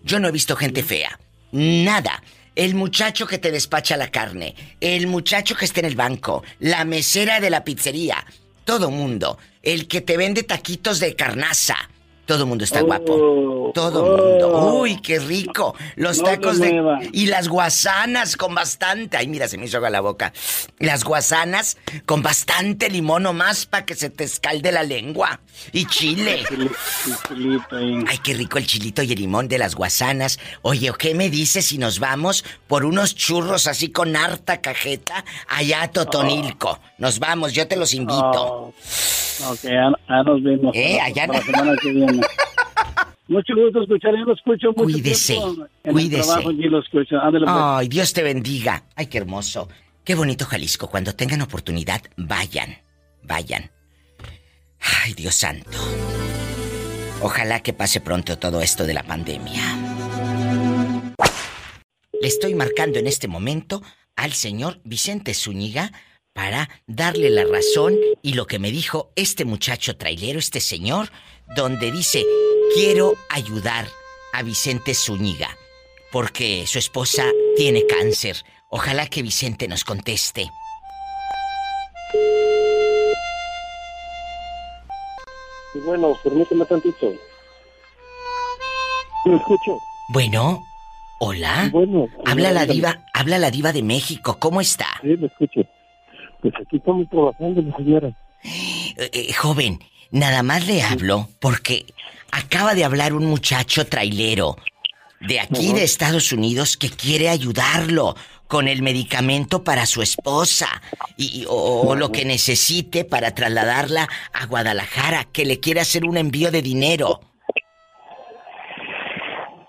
yo no he visto gente fea. Nada. El muchacho que te despacha la carne, el muchacho que está en el banco, la mesera de la pizzería, todo mundo, el que te vende taquitos de carnaza. Todo mundo está guapo. Todo mundo. Uy, qué rico. Los No tacos de mueva. y las guasanas con bastante. Ay, mira, se me hizo agua la boca. Las guasanas con bastante limón nomás para que se te escalde la lengua. Y chile. Chilito. Ay, qué rico el chilito y el limón de las guasanas. Oye, ¿qué me dices si nos vamos por unos churros así con harta cajeta allá a Totonilco? Nos vamos, yo te los invito. Oh, ok, ya, ya nos vemos. Eh, allá la semana que viene. Mucho gusto escuchar, yo lo escucho mucho Cuídese, tiempo. En cuídese. el trabajo lo escucho. Ándale, pues. Ay, Dios te bendiga. Ay, qué hermoso. Qué bonito Jalisco. Cuando tengan oportunidad, vayan. Vayan. Ay, Dios santo. Ojalá que pase pronto todo esto de la pandemia. Le estoy marcando en este momento al señor Vicente Zúñiga para darle la razón y lo que me dijo este muchacho trailero, este señor, donde dice, quiero ayudar a Vicente Zúñiga porque su esposa tiene cáncer. Ojalá que Vicente nos conteste. Y bueno, permíteme tantito. ¿Me escucho? Bueno, hola. Bueno. Habla la diva, habla la diva de México. ¿Cómo está? Sí, me escucho. Pues aquí estamos trabajando, mi señora. Eh, eh, joven, nada más le hablo porque acaba de hablar un muchacho trailero de aquí de Estados Unidos que quiere ayudarlo con el medicamento para su esposa y, o, o lo que necesite para trasladarla a Guadalajara, que le quiere hacer un envío de dinero.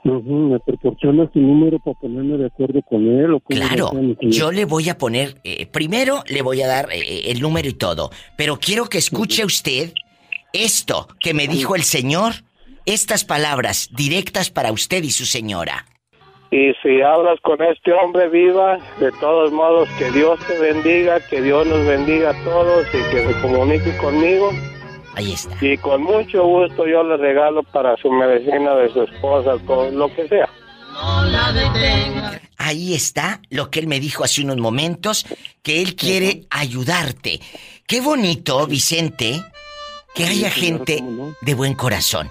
¿Me proporciona su número para ponerme de acuerdo con él? O Claro, yo le voy a poner, eh, primero le voy a dar eh, el número y todo, pero quiero que escuche usted esto que me dijo el señor, estas palabras directas para usted y su señora. Y si hablas con este hombre viva, de todos modos, que Dios te bendiga, que Dios nos bendiga a todos y que se comunique conmigo. Ahí está. Y con mucho gusto yo le regalo para su medicina de su esposa, con lo que sea. Ahí está lo que él me dijo hace unos momentos, que él quiere ayudarte. Qué bonito, Vicente, que Sí, haya gente ¿cómo no? de buen corazón.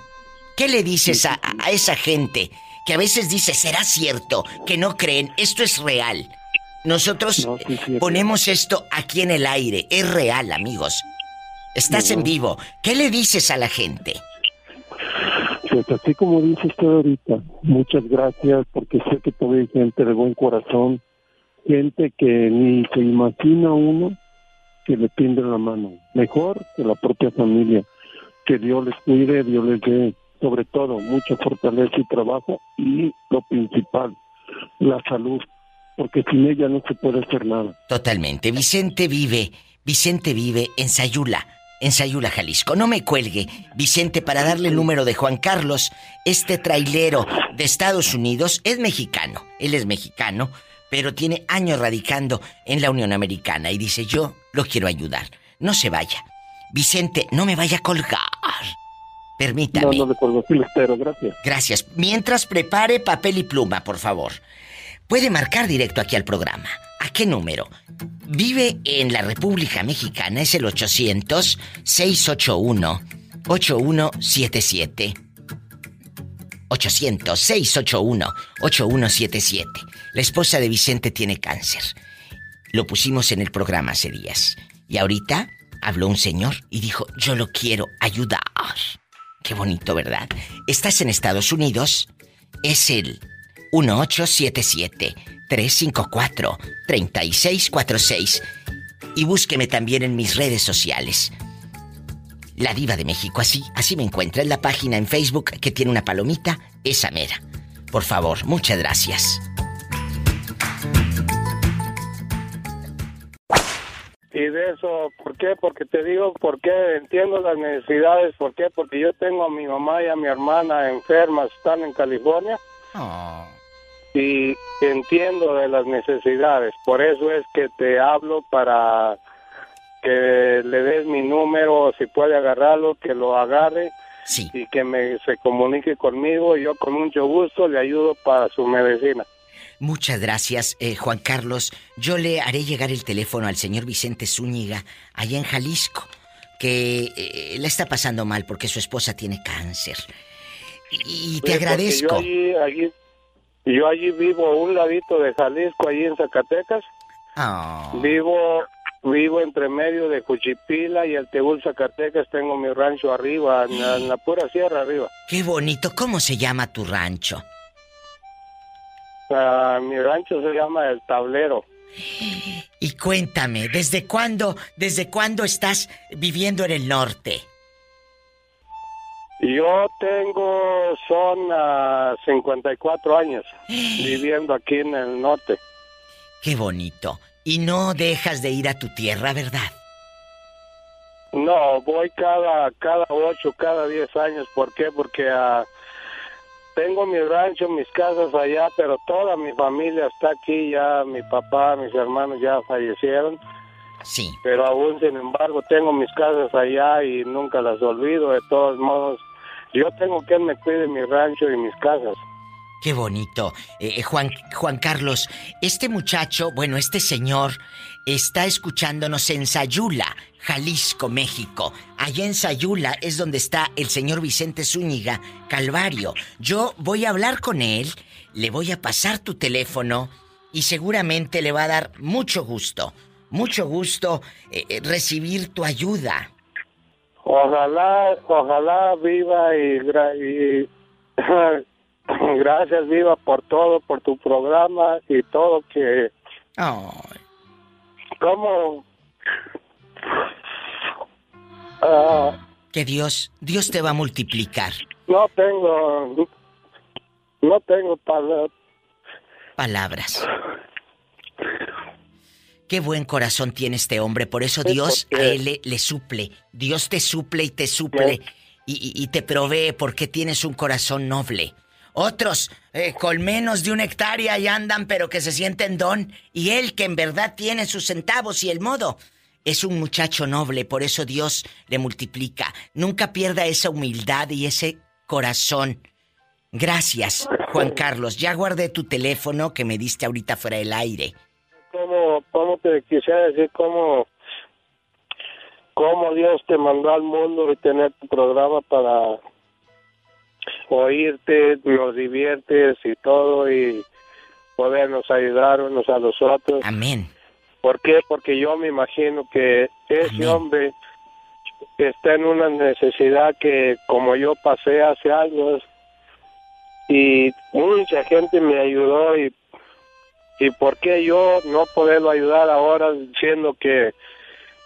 ¿Qué le dices a, a esa gente que a veces dice, será cierto, que no creen, esto es real? Nosotros No, sí, cierto. ponemos esto aquí en el aire, es real, amigos. Estás Ujú. en vivo. ¿Qué le dices a la gente? Pues así como dice usted ahorita, muchas gracias porque sé que todavía hay gente de buen corazón, gente que ni se imagina uno que le tiende la mano, mejor que la propia familia. Que Dios les cuide, Dios les dé sobre todo mucha fortaleza y trabajo y lo principal, la salud, porque sin ella no se puede hacer nada. Totalmente. Vicente vive, Vicente vive en Sayula, en Sayula, Jalisco. No me cuelgue, Vicente, para darle el número de Juan Carlos. Este trailero de Estados Unidos es mexicano. Él es mexicano, pero tiene años radicando en la Unión Americana y dice, yo lo quiero ayudar. No se vaya. Vicente, no me vaya a colgar. Permítame. No, no recuerdo, sí espero, gracias. Gracias. Mientras prepare papel y pluma, por favor. puede marcar directo aquí al programa. ¿A qué número? Vive en la República Mexicana, es el 800-681-8177. 800-681-8177. La esposa de Vicente tiene cáncer. Lo pusimos en el programa hace días. Y ahorita habló un señor y dijo, yo lo quiero ayudar. Qué bonito, ¿verdad? Estás en Estados Unidos. Es el 1877-354-3646. Y búsqueme también en mis redes sociales. La Diva de México, así, así me encuentra en la página en Facebook que tiene una palomita, esa mera. Por favor, muchas gracias. Y de eso, ¿por qué? Porque te digo, ¿por qué? Entiendo las necesidades, ¿por qué? Porque yo tengo a mi mamá y a mi hermana enfermas, están en California. Y entiendo de las necesidades, por eso es que te hablo para que le des mi número, si puede agarrarlo, que lo agarre y que me se comunique conmigo. Yo con mucho gusto le ayudo para su medicina. Muchas gracias, eh, Juan Carlos. Yo le haré llegar el teléfono al señor Vicente Zúñiga, allá en Jalisco, que eh, le está pasando mal porque su esposa tiene cáncer. Y te Sí, agradezco. Yo allí, allí- yo allí vivo a un ladito de Jalisco, allí en Zacatecas. Ah. Vivo vivo entre medio de Cuchipila y el Teúl Zacatecas. Tengo mi rancho arriba, en la, en la pura sierra arriba. Qué bonito. ¿Cómo se llama tu rancho? Ah, mi rancho se llama El Tablero. Y cuéntame, ¿desde cuándo, desde cuándo estás viviendo en el norte? Yo tengo, son ah, 54 años viviendo aquí en el norte. Qué bonito. Y no dejas de ir a tu tierra, ¿verdad? No, voy cada cada ocho, cada diez años. ¿Por qué? Porque ah, tengo mi rancho, mis casas allá, pero toda mi familia está aquí. Ya mi papá, mis hermanos ya fallecieron. Sí. Pero aún, sin embargo, tengo mis casas allá y nunca las olvido. De todos modos, yo tengo que me cuide mi rancho y mis casas. Qué bonito. Eh, Juan, Juan Carlos, este muchacho, bueno, este señor, está escuchándonos en Sayula, Jalisco, México. Allá en Sayula es donde está el señor Vicente Zúñiga, Calvario. Yo voy a hablar con él, le voy a pasar tu teléfono y seguramente le va a dar mucho gusto, mucho gusto eh, eh, recibir tu ayuda. Ojalá, ojalá viva y gracias viva por todo, por tu programa y todo que... ¿Cómo? Ah, Que Dios, Dios te va a multiplicar. no tengo, no tengo palabras. palabras. Qué buen corazón tiene este hombre, por eso Dios a él le, le suple. Dios te suple y te suple y, y- y te provee porque tienes un corazón noble. Otros, eh, con menos de una hectárea ya andan, pero que se sienten don. Y él, que en verdad tiene sus centavos y el modo, es un muchacho noble, por eso Dios le multiplica. Nunca pierda esa humildad y ese corazón. Gracias, Juan Carlos. Ya guardé tu teléfono que me diste ahorita fuera del aire. ¿Cómo, cómo te quisiera decir cómo, cómo Dios te mandó al mundo y tener tu programa para oírte, nos diviertes y todo y podernos ayudar unos a los otros. Amén. ¿Por qué? Porque yo me imagino que ese hombre está en una necesidad que como yo pasé hace años y mucha gente me ayudó y y por qué yo no poderlo ayudar ahora siendo que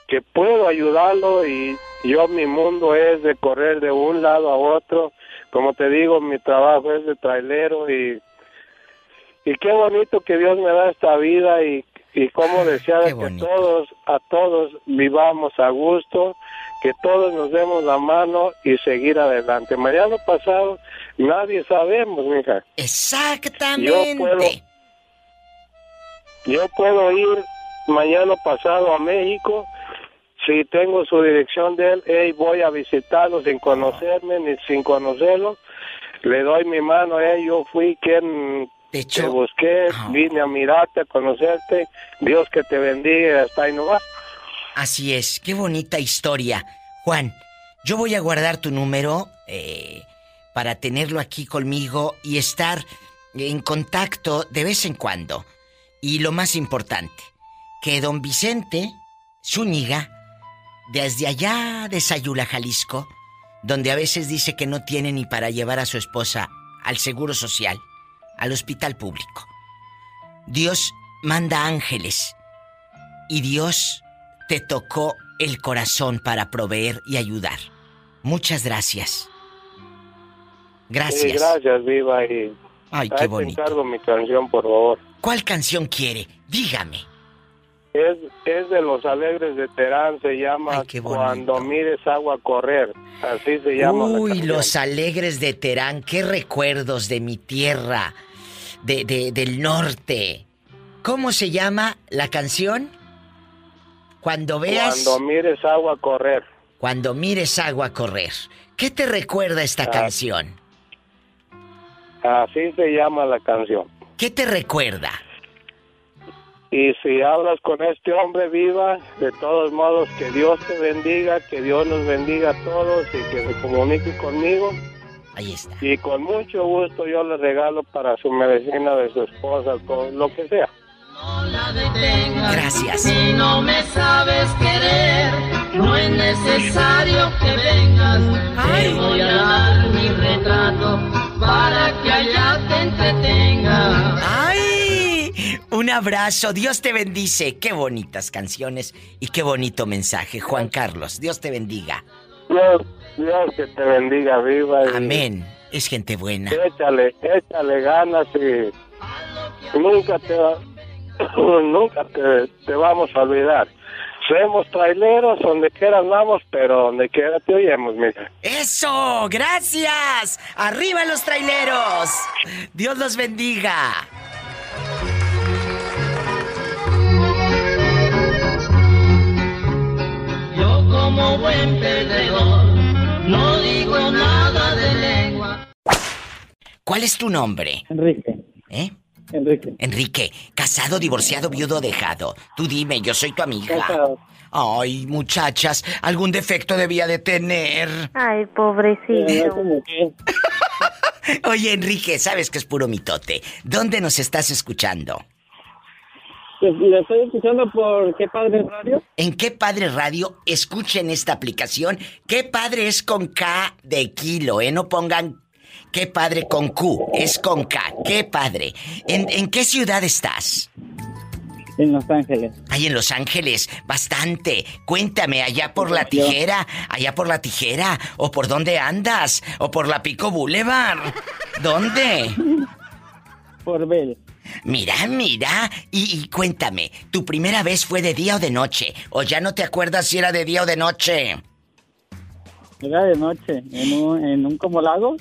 que puedo ayudarlo y yo mi mundo es de correr de un lado a otro como te digo mi trabajo es de trailero y y qué bonito que Dios me da esta vida y y cómo desear que todos a todos vivamos a gusto que todos nos demos la mano y seguir adelante mañana pasado nadie sabemos mija Exactamente. yo puedo, yo puedo ir mañana pasado a México. Si tengo su dirección de él, hey, voy a visitarlo sin conocerme ni sin conocerlo. Le doy mi mano a él. Yo fui quien Te busqué, vine a mirarte, a conocerte. Dios que te bendiga, hasta ahí no va. Así es, qué bonita historia. Juan, yo voy a guardar tu número eh, para tenerlo aquí conmigo y estar en contacto de vez en cuando. Y lo más importante, que don Vicente Zúñiga, desde allá de Sayula, Jalisco, donde a veces dice que no tiene ni para llevar a su esposa al Seguro Social, al hospital público. Dios manda ángeles y Dios te tocó el corazón para proveer y ayudar. Muchas gracias. Gracias. Sí, gracias, Viva. Y Ay, qué te bonito. encargo mi canción, por favor. ¿Cuál canción quiere? Dígame. Es, es de los alegres de Terán, se llama Cuando mires agua correr. Así se llama. la Uy, los alegres de Terán, qué recuerdos de mi tierra, de, de- del norte. ¿Cómo se llama la canción? Cuando veas. Cuando mires agua correr. Cuando mires agua correr. ¿Qué te recuerda esta Ah. canción? Así se llama la canción. ¿Qué te recuerda? Y si hablas con este hombre viva, de todos modos, que Dios te bendiga, que Dios nos bendiga a todos y que se comunique conmigo. Ahí está. Y con mucho gusto yo le regalo para su medicina de su esposa, con lo que sea. Gracias. Si no me sabes querer, no es necesario que vengas. Te voy a dar mi retrato para que allá te entretengas. ¡Ay! Un abrazo, Dios te bendice. Qué bonitas canciones y qué bonito mensaje, Juan Carlos. Dios te bendiga. Dios, Dios que te bendiga viva. y Amén. Es gente buena. Échale, échale ganas y nunca te, va- nunca te, te vamos a olvidar. Somos traileros, donde quiera andamos, pero donde quiera te oímos, mija. ¡Eso! ¡Gracias! ¡Arriba los traileros! Dios los bendiga. Como buen perdedor, no digo nada de lengua. ¿Cuál es tu nombre? Enrique. ¿Eh? Enrique. Enrique, casado, divorciado, viudo, dejado. Tú dime, yo soy tu amiga. Casado. Ay, muchachas, algún defecto debía de tener. Ay, pobrecito. Oye, Enrique, sabes que es puro mitote. ¿Dónde nos estás escuchando? Pues le estoy escuchando por qué padre radio. ¿En qué padre radio escuchen esta aplicación? ¿Qué padre es con K de kilo, eh? No pongan qué padre con Q, es con K. ¿Qué padre? ¿En, en qué ciudad estás? En Los Ángeles. Ahí en Los Ángeles, bastante. Cuéntame, allá por la tijera, allá por la tijera, o por dónde andas, o por la Pico Boulevard. ¿Dónde? Por Bell. Mira, mira, y, y cuéntame, ¿tu primera vez fue de día o de noche? ¿O ya no te acuerdas si era de día o de noche? Era de noche, en un, en un como lago.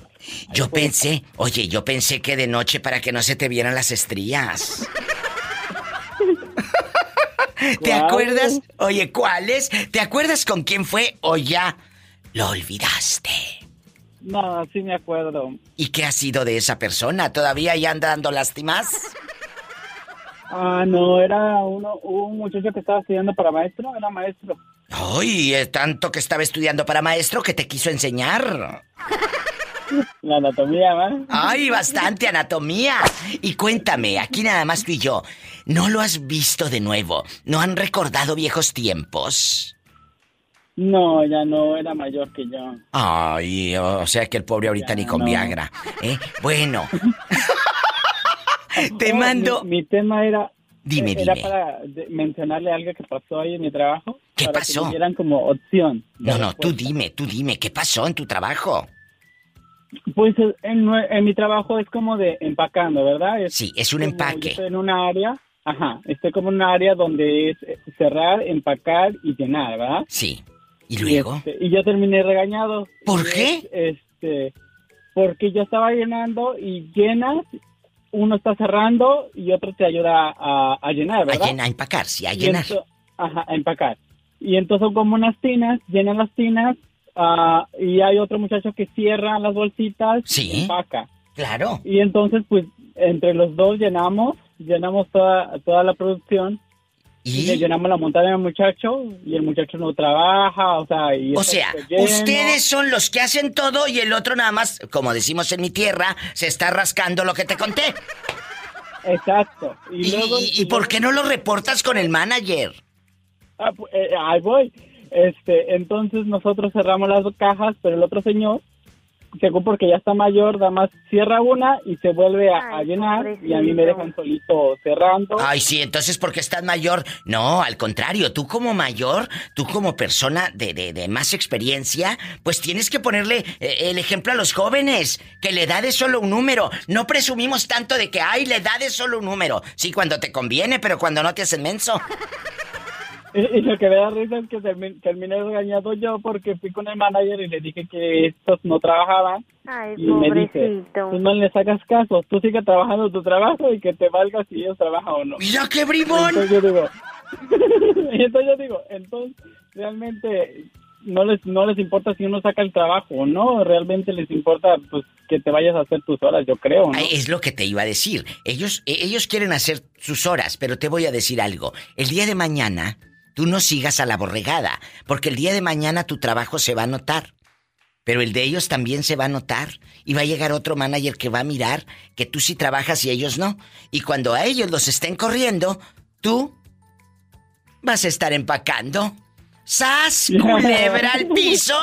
Yo pensé, oye, yo pensé que de noche para que no se te vieran las estrías. ¿Te acuerdas? Oye, ¿cuáles? ¿Te acuerdas con quién fue o ya lo olvidaste? No, sí me acuerdo. ¿Y qué ha sido de esa persona? ¿Todavía ya anda dando lástimas? Ah, no, era uno, un muchacho que estaba estudiando para maestro, era maestro. Ay, tanto que estaba estudiando para maestro que te quiso enseñar. La anatomía, ¿verdad? Ay, bastante anatomía. Y cuéntame, aquí nada más tú y yo, ¿no lo has visto de nuevo? ¿No han recordado viejos tiempos? No, ya no, era mayor que yo. Ay, o sea que el pobre ahorita ni con no. Viagra. ¿eh? Bueno. Te mando... Mi, mi tema era... Dime, era dime. para mencionarle algo que pasó ahí en mi trabajo. ¿Qué para pasó? Que me dieran como opción. No, no, tú dime, tú dime, ¿qué pasó en tu trabajo? Pues en, nue- en mi trabajo es como de empacando, ¿verdad? Es Sí, es un empaque. yo Estoy en una área, ajá, estoy como en un área donde es eh, cerrar, empacar y llenar, ¿verdad? Sí. ¿Y luego? este, y yo terminé regañado. ¿Por qué? es, Este, porque yo estaba llenando y llenas, uno está cerrando y otro te ayuda a, a llenar, A ¿verdad? llenar, a empacar, sí, a llenar. ajá, a empacar. Y entonces son como unas tinas, llenan las tinas ah, y hay otro muchacho que cierra las bolsitas Sí. y empaca. Claro. Y entonces, pues, entre los dos llenamos, llenamos toda, toda la producción. ¿Y? le llenamos la montaña al muchacho y el muchacho no trabaja, o sea... Y O sea, ustedes son los que hacen todo y el otro nada más, como decimos en mi tierra, se está rascando lo que te conté. Exacto. ¿Y, Y, luego, y- y por qué no lo reportas con el manager? Ah, pu- eh, ahí voy. Este, entonces nosotros cerramos las cajas, pero el otro señor, según porque ya está mayor, nada más cierra una y se vuelve a, a llenar y a mí me dejan solito cerrando. Ay, sí, entonces porque estás mayor. No, al contrario, tú como mayor, tú como persona de, de- de más experiencia, pues tienes que ponerle eh, el ejemplo a los jóvenes, que la edad es solo un número. No presumimos tanto de que, ay, la edad es solo un número. Sí, cuando te conviene, pero cuando no te hacen menso. Y, y lo que me da risa es que termi- terminé regañado yo porque fui con el manager y le dije que estos no trabajaban. Ay, y me dice, pobrecito. tú no le sacas caso, tú sigue trabajando tu trabajo y que te valga si ellos trabajan o no. ¡Mira qué bribón! Entonces yo digo, y entonces yo digo, entonces realmente no les no les importa si uno saca el trabajo o no, realmente les importa pues que te vayas a hacer tus horas, yo creo, ¿no? Es lo que te iba a decir. Ellos, eh, ellos quieren hacer sus horas, pero te voy a decir algo. El día de mañana, tú no sigas a la borregada, porque el día de mañana tu trabajo se va a notar. Pero el de ellos también se va a notar. Y va a llegar otro manager que va a mirar que tú sí trabajas y ellos no. Y cuando a ellos los estén corriendo, tú vas a estar empacando. ¡Sas! Culebra al piso.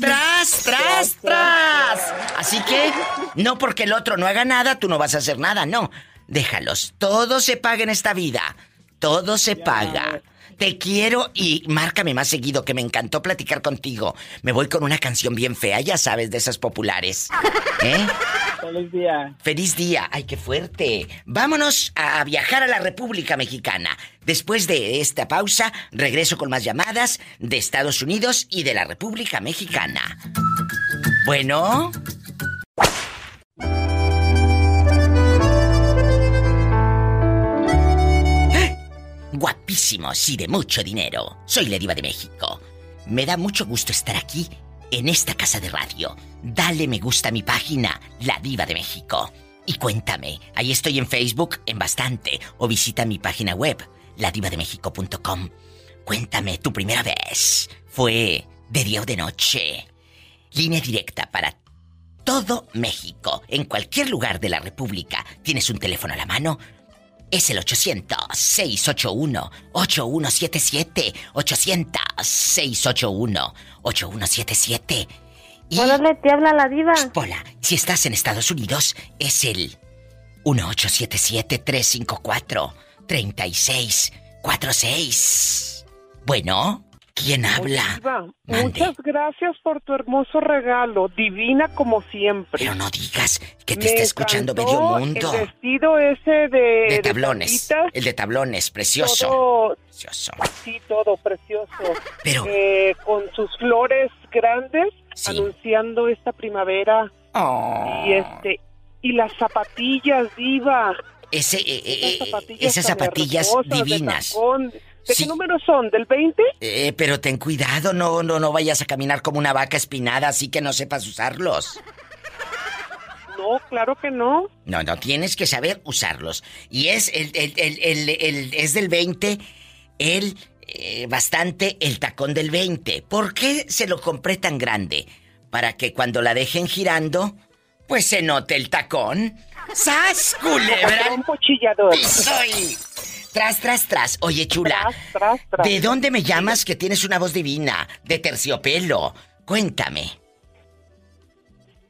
¡Tras, tras, tras! Así que, no porque el otro no haga nada, tú no vas a hacer nada, no. Déjalos. Todo se paga en esta vida. Todo se paga. Te quiero y márcame más seguido, que me encantó platicar contigo. Me voy con una canción bien fea, ya sabes, de esas populares. ¿Eh? Feliz día. Feliz día. Ay, qué fuerte. Vámonos a viajar a la República Mexicana. Después de esta pausa, regreso con más llamadas de Estados Unidos y de la República Mexicana. Bueno. Guapísimos y de mucho dinero. Soy la diva de México. Me da mucho gusto estar aquí, en esta casa de radio. Dale me gusta a mi página, La Diva de México. Y cuéntame, ahí estoy en Facebook en bastante, o visita mi página web, ladivademexico.com. Cuéntame, tu primera vez fue de día o de noche. Línea directa para todo México, en cualquier lugar de la República. ¿Tienes un teléfono a la mano? Es el 800-681-8177. 800-681-8177. Y... Órale, te habla la diva. Hola, si estás en Estados Unidos, es el 1877-354-3646. Bueno, ¿quién habla? Diva, Mande. muchas gracias por tu hermoso regalo, divina como siempre. Pero no digas que te Me está escuchando medio mundo. El vestido ese de... De tablones. perlitas, El de tablones, precioso. Todo, Precioso. sí, todo precioso. Pero- Eh, con sus flores grandes, Sí. anunciando esta primavera. Oh. Y este... Y las zapatillas, diva. Ese, eh, eh, Esas eh, zapatillas, esas zapatillas hermosas, de divinas. tacón. ¿De Sí. qué número son? ¿Del 20? Eh, pero ten cuidado, no, no, no vayas a caminar como una vaca espinada, así que no sepas usarlos. No, claro que no. No, no, tienes que saber usarlos. Y es el, el, el, el- el- es del 20, el eh, bastante el tacón del 20. ¿Por qué se lo compré tan grande? Para que cuando la dejen girando, pues se note el tacón. ¡Sas, culebra! Un pochillador. ¡Piso y- Tras, tras, tras. Oye, chula. Tras, tras. ¿De dónde me llamas que tienes una voz divina? De terciopelo. Cuéntame.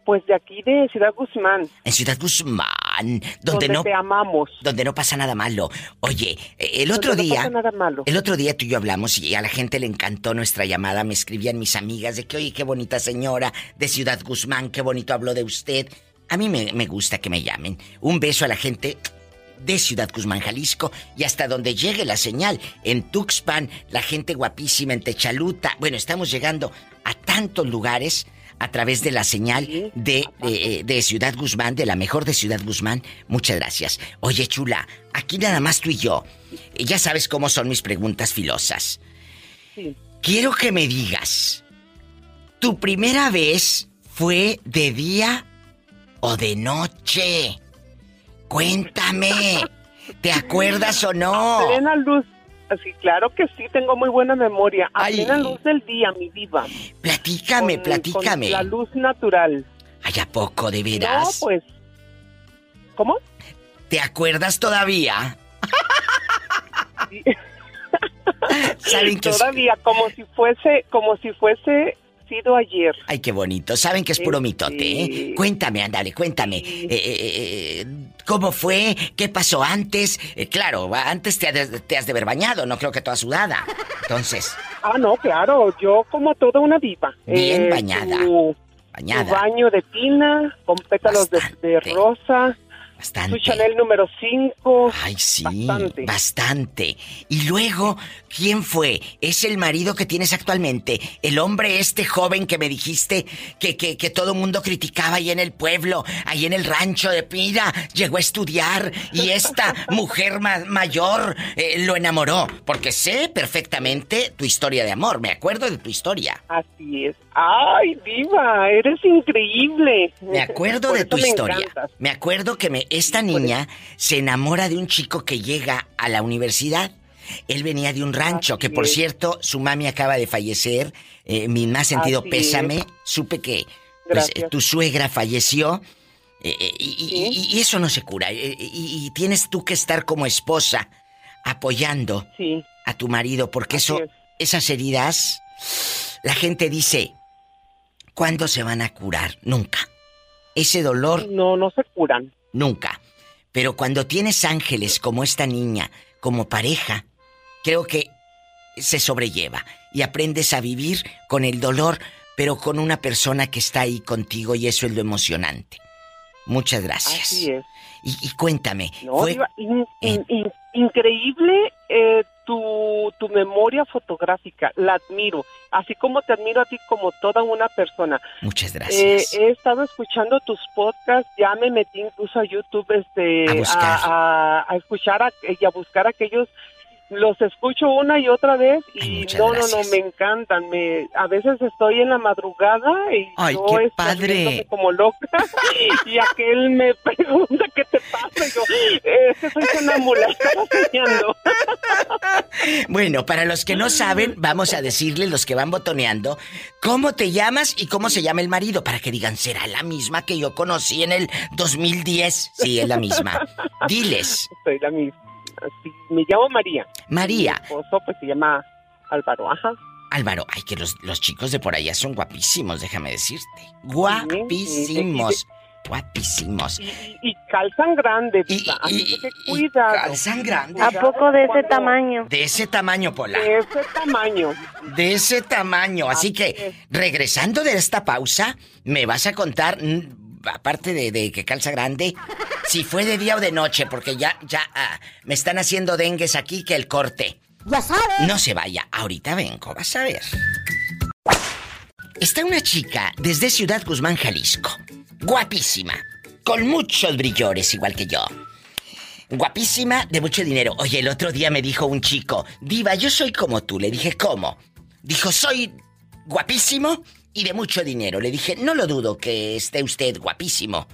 Pues de aquí de Ciudad Guzmán. En Ciudad Guzmán, donde, Donde no te amamos. donde no pasa nada malo. Oye, eh, el otro Donde no día pasa nada malo. el otro día tú y yo hablamos y a la gente le encantó nuestra llamada, me escribían mis amigas de que, oye, qué bonita señora de Ciudad Guzmán, qué bonito habló de usted. A mí me, me gusta que me llamen. Un beso a la gente de Ciudad Guzmán, Jalisco, y hasta donde llegue la señal. En Tuxpan, la gente guapísima, en Techaluta. Bueno, estamos llegando a tantos lugares a través de la señal de, de, de Ciudad Guzmán, de la mejor de Ciudad Guzmán. Muchas gracias. Oye, chula, aquí nada más tú y yo. Ya sabes cómo son mis preguntas filosas. Sí. Quiero que me digas, ¿tu primera vez fue de día o de noche? Cuéntame. ¿Te acuerdas o no? A plena luz. Así, claro que sí, tengo muy buena memoria. A Ay. plena luz del día, mi diva. Platícame, Con- platícame. con la luz natural. ¿Hay a poco, de No, veras? pues. ¿Cómo? ¿Te acuerdas todavía? ¿Saben que es- Todavía, como si fuese, como si fuese ayer. Ay, qué bonito. Saben que es puro mitote, ¿eh? Cuéntame, ándale, cuéntame. Eh, eh, eh, ¿Cómo fue? ¿Qué pasó antes? Claro, antes te, has de- te has de haber bañado, no creo que toda sudada. Entonces, Ah, no, claro, yo como toda una diva. Bien bañada. bañada. Su baño de tina, con pétalos de, de rosa. Bastante. Su Chanel número 5. Ay, sí, bastante. Y luego, ¿quién fue? ¿Es el marido que tienes actualmente? El hombre este joven que me dijiste que, que, que todo el mundo criticaba ahí en el pueblo, ahí en el rancho de Pira, llegó a estudiar y esta mujer ma- mayor eh, lo enamoró. Porque sé perfectamente tu historia de amor, me acuerdo de tu historia. Así es. Ay, diva, eres increíble. Me acuerdo de tu me historia. encantas. Me acuerdo que me, esta niña se enamora de un chico que llega a la universidad. Él venía de un rancho, que por es. cierto, su mami acaba de fallecer. Eh, mi más sentido Así pésame. es. Supe que pues, Gracias. tu suegra falleció. eh, eh, y, y- y- y eso no se cura. eh, y, y tienes tú que estar como esposa apoyando Sí. a tu marido, porque eso, esas heridas, la gente dice, ¿cuándo se van a curar? Nunca. Ese dolor. No, no se curan. Nunca. Pero cuando tienes ángeles como esta niña, como pareja, creo que se sobrelleva y aprendes a vivir con el dolor, pero con una persona que está ahí contigo y eso es lo emocionante. Muchas gracias. Así es. Y, y cuéntame, No, fue- diva, in- in- in- increíble eh, tu, tu memoria fotográfica. La admiro. Así como te admiro a ti como toda una persona. muchas Eh, gracias. he estado escuchando tus podcasts, ya me metí incluso a YouTube este, A buscar. a, a escuchar a- y a buscar aquellos. Los escucho una y otra vez y muchas no, no, gracias. no, me encantan. Me, a veces estoy en la madrugada y Ay, yo qué estoy padre. como loca y aquel me pregunta qué te pasa y yo, "Eh, es que soy sonámbula, estaba soñando. Bueno, para los que no saben, vamos a decirles, los que van botoneando, cómo te llamas y cómo se llama el marido, para que digan, ¿será la misma que yo conocí en el 2010? Sí, es la misma. Diles, Soy la misma. Me llamo María. María. Mi esposo pues se llama Álvaro, ajá. Álvaro, ay, que los, los chicos de por allá son guapísimos, déjame decirte. Guapísimos. Guapísimos. Y calzan grande, diva, así que cuidado. calzan grande. ¿A poco de ese tamaño? De ese tamaño, Pola. De ese tamaño. De ese tamaño. Así que, regresando de esta pausa, me vas a contar, aparte de, de que calza grande, si fue de día o de noche, porque ya, ya ah, me están haciendo dengues aquí que el corte. Ya sabes. No se vaya, ahorita vengo, vas a ver. Está una chica desde Ciudad Guzmán, Jalisco. Guapísima. Con muchos brillores, igual que yo. Guapísima, de mucho dinero. Oye, el otro día me dijo un chico, Diva, yo soy como tú. Le dije, ¿cómo? Dijo, soy guapísimo y de mucho dinero. Le dije, no lo dudo que esté usted guapísimo.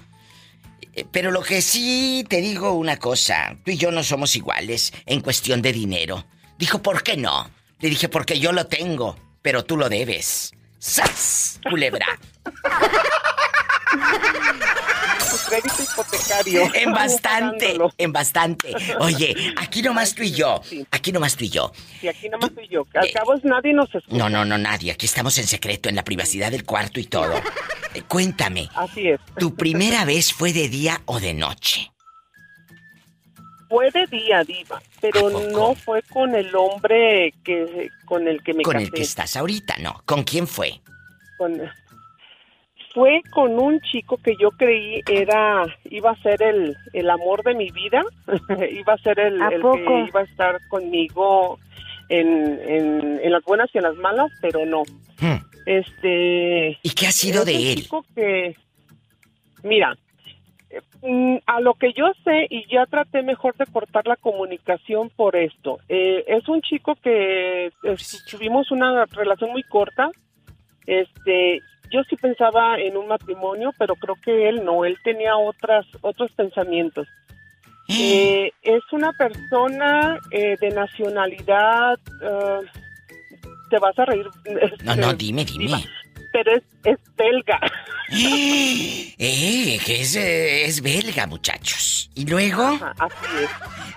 Eh, Pero lo que sí te digo una cosa, tú y yo no somos iguales en cuestión de dinero. Dijo, ¿por qué no? Le dije, porque yo lo tengo, pero tú lo debes. ¡Sas! Culebra. Tu crédito hipotecario. En bastante, en bastante. Oye, aquí nomás tú y yo. Aquí nomás tú y yo. Y aquí nomás soy yo. Al cabo es nadie nos escucha. No, no, no, nadie. Aquí estamos en secreto, en la privacidad del cuarto y todo. Eh, Cuéntame, Así es. ¿tu primera vez fue de día o de noche? Fue de día, diva, pero no fue con el hombre que con el que me Con casé. el que estás ahorita, no. ¿Con quién fue? Con- fue con un chico que yo creí era iba a ser el, el amor de mi vida, iba a ser el, ¿A el poco? que iba a estar conmigo en, en, en las buenas y en las malas, pero no. Hmm. Este. ¿Y qué ha sido es de un él? chico que, mira, mm, a lo que yo sé y ya traté mejor de cortar la comunicación por esto. Eh, es un chico que eh, tuvimos una relación muy corta. Este, yo sí pensaba en un matrimonio, pero creo que él no. Él tenía otras otros pensamientos. Eh, es una persona eh, de nacionalidad. eh, te vas a reír. No, no, este, dime, dime. Pero es, es belga. Eh, que es, eh, es belga, muchachos. ¿Y luego? así es.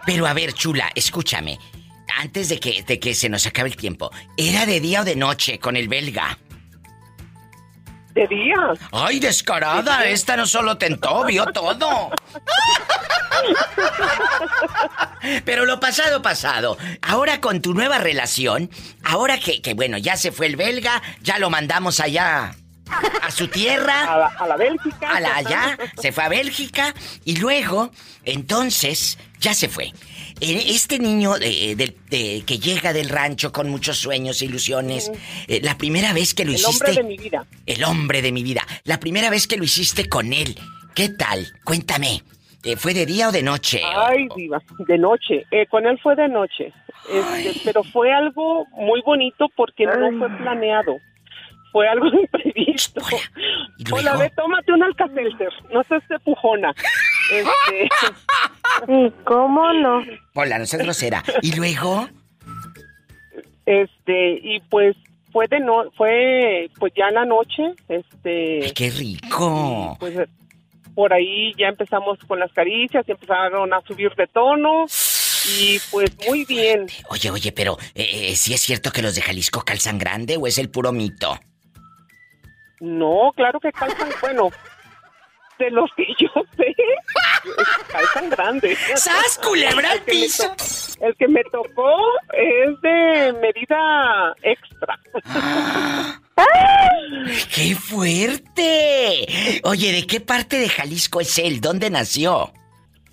Pero a ver, chula, escúchame. Antes de que, de que se nos acabe el tiempo, ¿era de día o de noche con el belga? De día. ¡Ay, descarada! Esta no solo tentó, vio todo. Pero lo pasado, pasado. Ahora con tu nueva relación, ahora que, que bueno, ya se fue el belga, ya lo mandamos allá a su tierra. A la, a la Bélgica. A la allá, se fue a Bélgica y luego, entonces, ya se fue. Eh, Este niño de- de- de- que llega del rancho con muchos sueños ilusiones, eh, la primera vez que lo El hiciste... hombre de mi vida. El hombre de mi vida. La primera vez que lo hiciste con él. ¿Qué tal? Cuéntame. Eh, ¿Fue de día o de noche? Ay, diva, de noche. Eh, con él fue de noche. Este, pero fue algo muy bonito porque no fue planeado. Fue algo imprevisto. Hola, ve, tómate un alcacelser. No seas de pujona. Este, ¿Y cómo no? Hola, no seas grosera. ¿Y luego? este, y pues fue de no, fue pues ya en la noche, este. ¡Qué rico! Pues eh, por ahí ya empezamos con las caricias, y empezaron a subir de tono y pues muy bien. Oye, oye, pero eh, eh, ¿sí es cierto que los de Jalisco calzan grande o es el puro mito? No, claro que calzan, bueno, de los que yo sé, calzan grandes. ¡Sas, culebra al El que me piso! El que me tocó es de medida extra. ¡Qué fuerte! Oye, ¿de qué parte de Jalisco es él? ¿Dónde nació?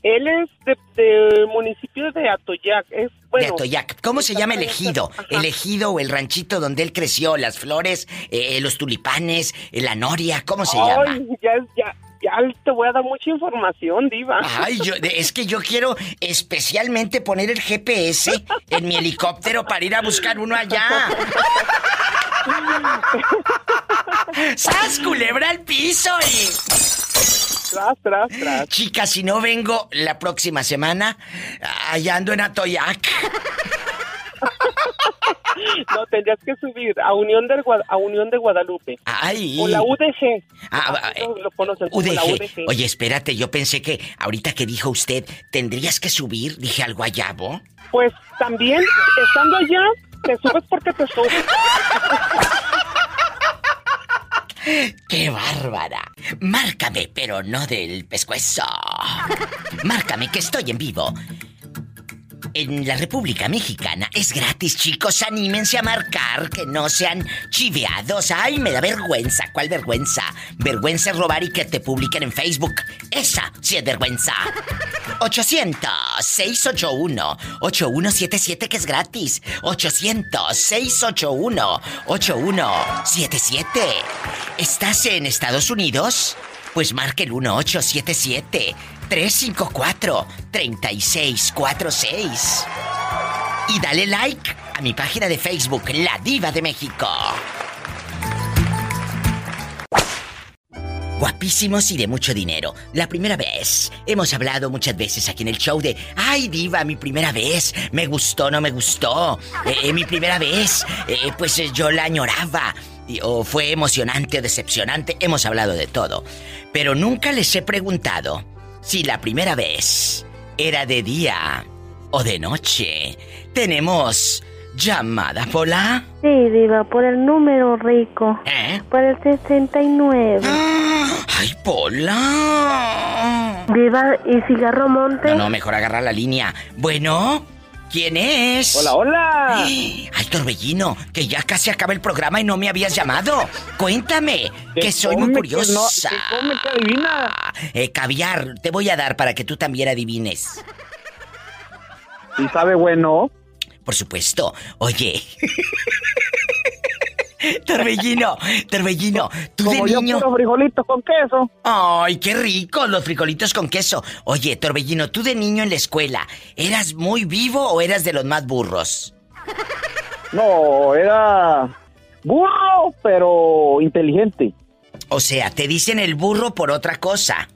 Él es de- del municipio de Atoyac. Es, bueno, de Atoyac. ¿Cómo se llama el ejido? El ejido o el ranchito donde él creció, las flores, eh, los tulipanes, la noria, ¿cómo se llama? Ay, ya, ya, ya te voy a dar mucha información, diva. Ay, yo, es que yo quiero especialmente poner el GPS en mi helicóptero para ir a buscar uno allá. ¡Sas, culebra al piso! Y... Tras, tras, tras. Chicas, si no vengo la próxima semana, allá ando en Atoyac. No, tendrías que subir a Unión, del Gua- a Unión de Guadalupe. Ay. O la UDG. Ah, eh, lo- conocen como la UDG. UDG. Oye, espérate, yo pensé que ahorita que dijo usted, tendrías que subir, dije al guayabo. Pues también, estando allá, te subes porque te subes. ¡Qué bárbara! Márcame, pero no del pescuezo. Márcame que estoy en vivo. En la República Mexicana es gratis, chicos. Anímense a marcar, que no sean chiveados. Ay, me da vergüenza. ¿Cuál vergüenza? Vergüenza es robar y que te publiquen en Facebook. Esa sí es vergüenza. 800-681-8177, que es gratis. 800-681-8177. ¿Estás en Estados Unidos? Pues marque el 1877-354-3646. Y dale like a mi página de Facebook, La Diva de México. Guapísimos y de mucho dinero. La primera vez. Hemos hablado muchas veces aquí en el show de, ay diva, mi primera vez. Me gustó, no me gustó. Eh, mi primera vez. eh, pues eh, yo la añoraba. O fue emocionante o decepcionante. Hemos hablado de todo. Pero nunca les he preguntado si la primera vez era de día o de noche. Tenemos llamada, Pola. Sí, diva, por el número rico. ¿Eh? Por el 69. ¡Ay, Pola! Diva, ¿y cigarro monte? No, no, mejor agarra la línea. Bueno, ¿quién es? Hola, hola. Ay, Torbellino, que ya casi acaba el programa y no me habías llamado. Cuéntame, que soy muy que curiosa. no- que come que adivina. Eh, caviar, te voy a dar para que tú también adivines. ¿Y sabe bueno? Por supuesto. Oye. Torbellino, Torbellino, tú de Como yo niño. puro frijolitos con queso. Ay, qué rico, los frijolitos con queso. Oye, Torbellino, tú de niño en la escuela, ¿eras muy vivo o eras de los más burros? No, era burro, pero inteligente. O sea, te dicen el burro por otra cosa.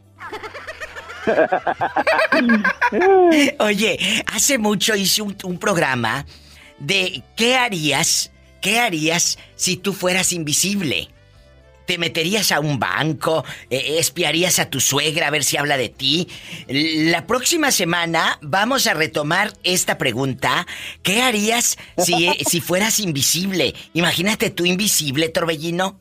Oye, hace mucho hice un, un programa de qué harías, qué harías si tú fueras invisible. ¿Te meterías a un banco? Eh, ¿Espiarías a tu suegra a ver si habla de ti? La próxima semana vamos a retomar esta pregunta. ¿Qué harías si, si fueras invisible? Imagínate tú invisible, Torbellino.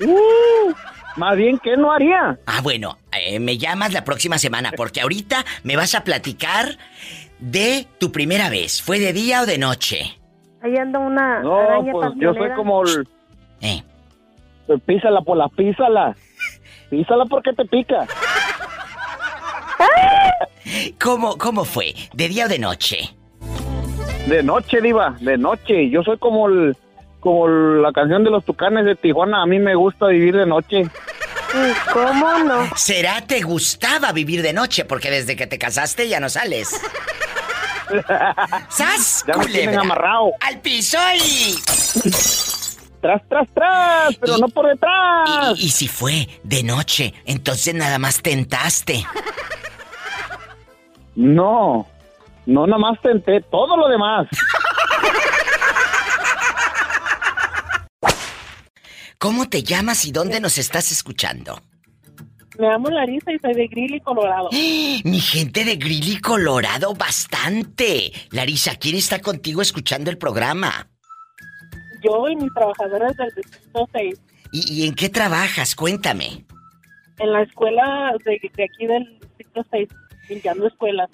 Uh, más bien, ¿qué no haría? Ah, bueno, eh, me llamas la próxima semana porque ahorita me vas a platicar de tu primera vez. ¿Fue de día o de noche? Ahí anda una No, araña pues yo soy como el... Eh. Písala por la písala. Písala porque te pica. ¿Cómo, ¿Cómo fue? ¿De día o de noche? De noche, diva, de noche. Yo soy como el... Como la canción de los tucanes de Tijuana. A mí me gusta vivir de noche. ¿Cómo no? ¿Será te gustaba vivir de noche? Porque desde que te casaste ya no sales. ¡Sas! Ya me amarrado. ¡Al piso y... Tras, tras, tras, pero no por detrás. Y, y si fue de noche, entonces nada más tentaste. No, no nada más tenté, todo lo demás. ¿Cómo te llamas y dónde nos estás escuchando? Me llamo Larisa y soy de Greeley, Colorado. Mi gente de Grilly, Colorado, bastante. Larisa, ¿quién está contigo escuchando el programa? Yo y mis trabajadoras del Distrito 6. ¿Y, y en qué trabajas? Cuéntame. En la escuela de, de aquí del Distrito 6, limpiando escuelas.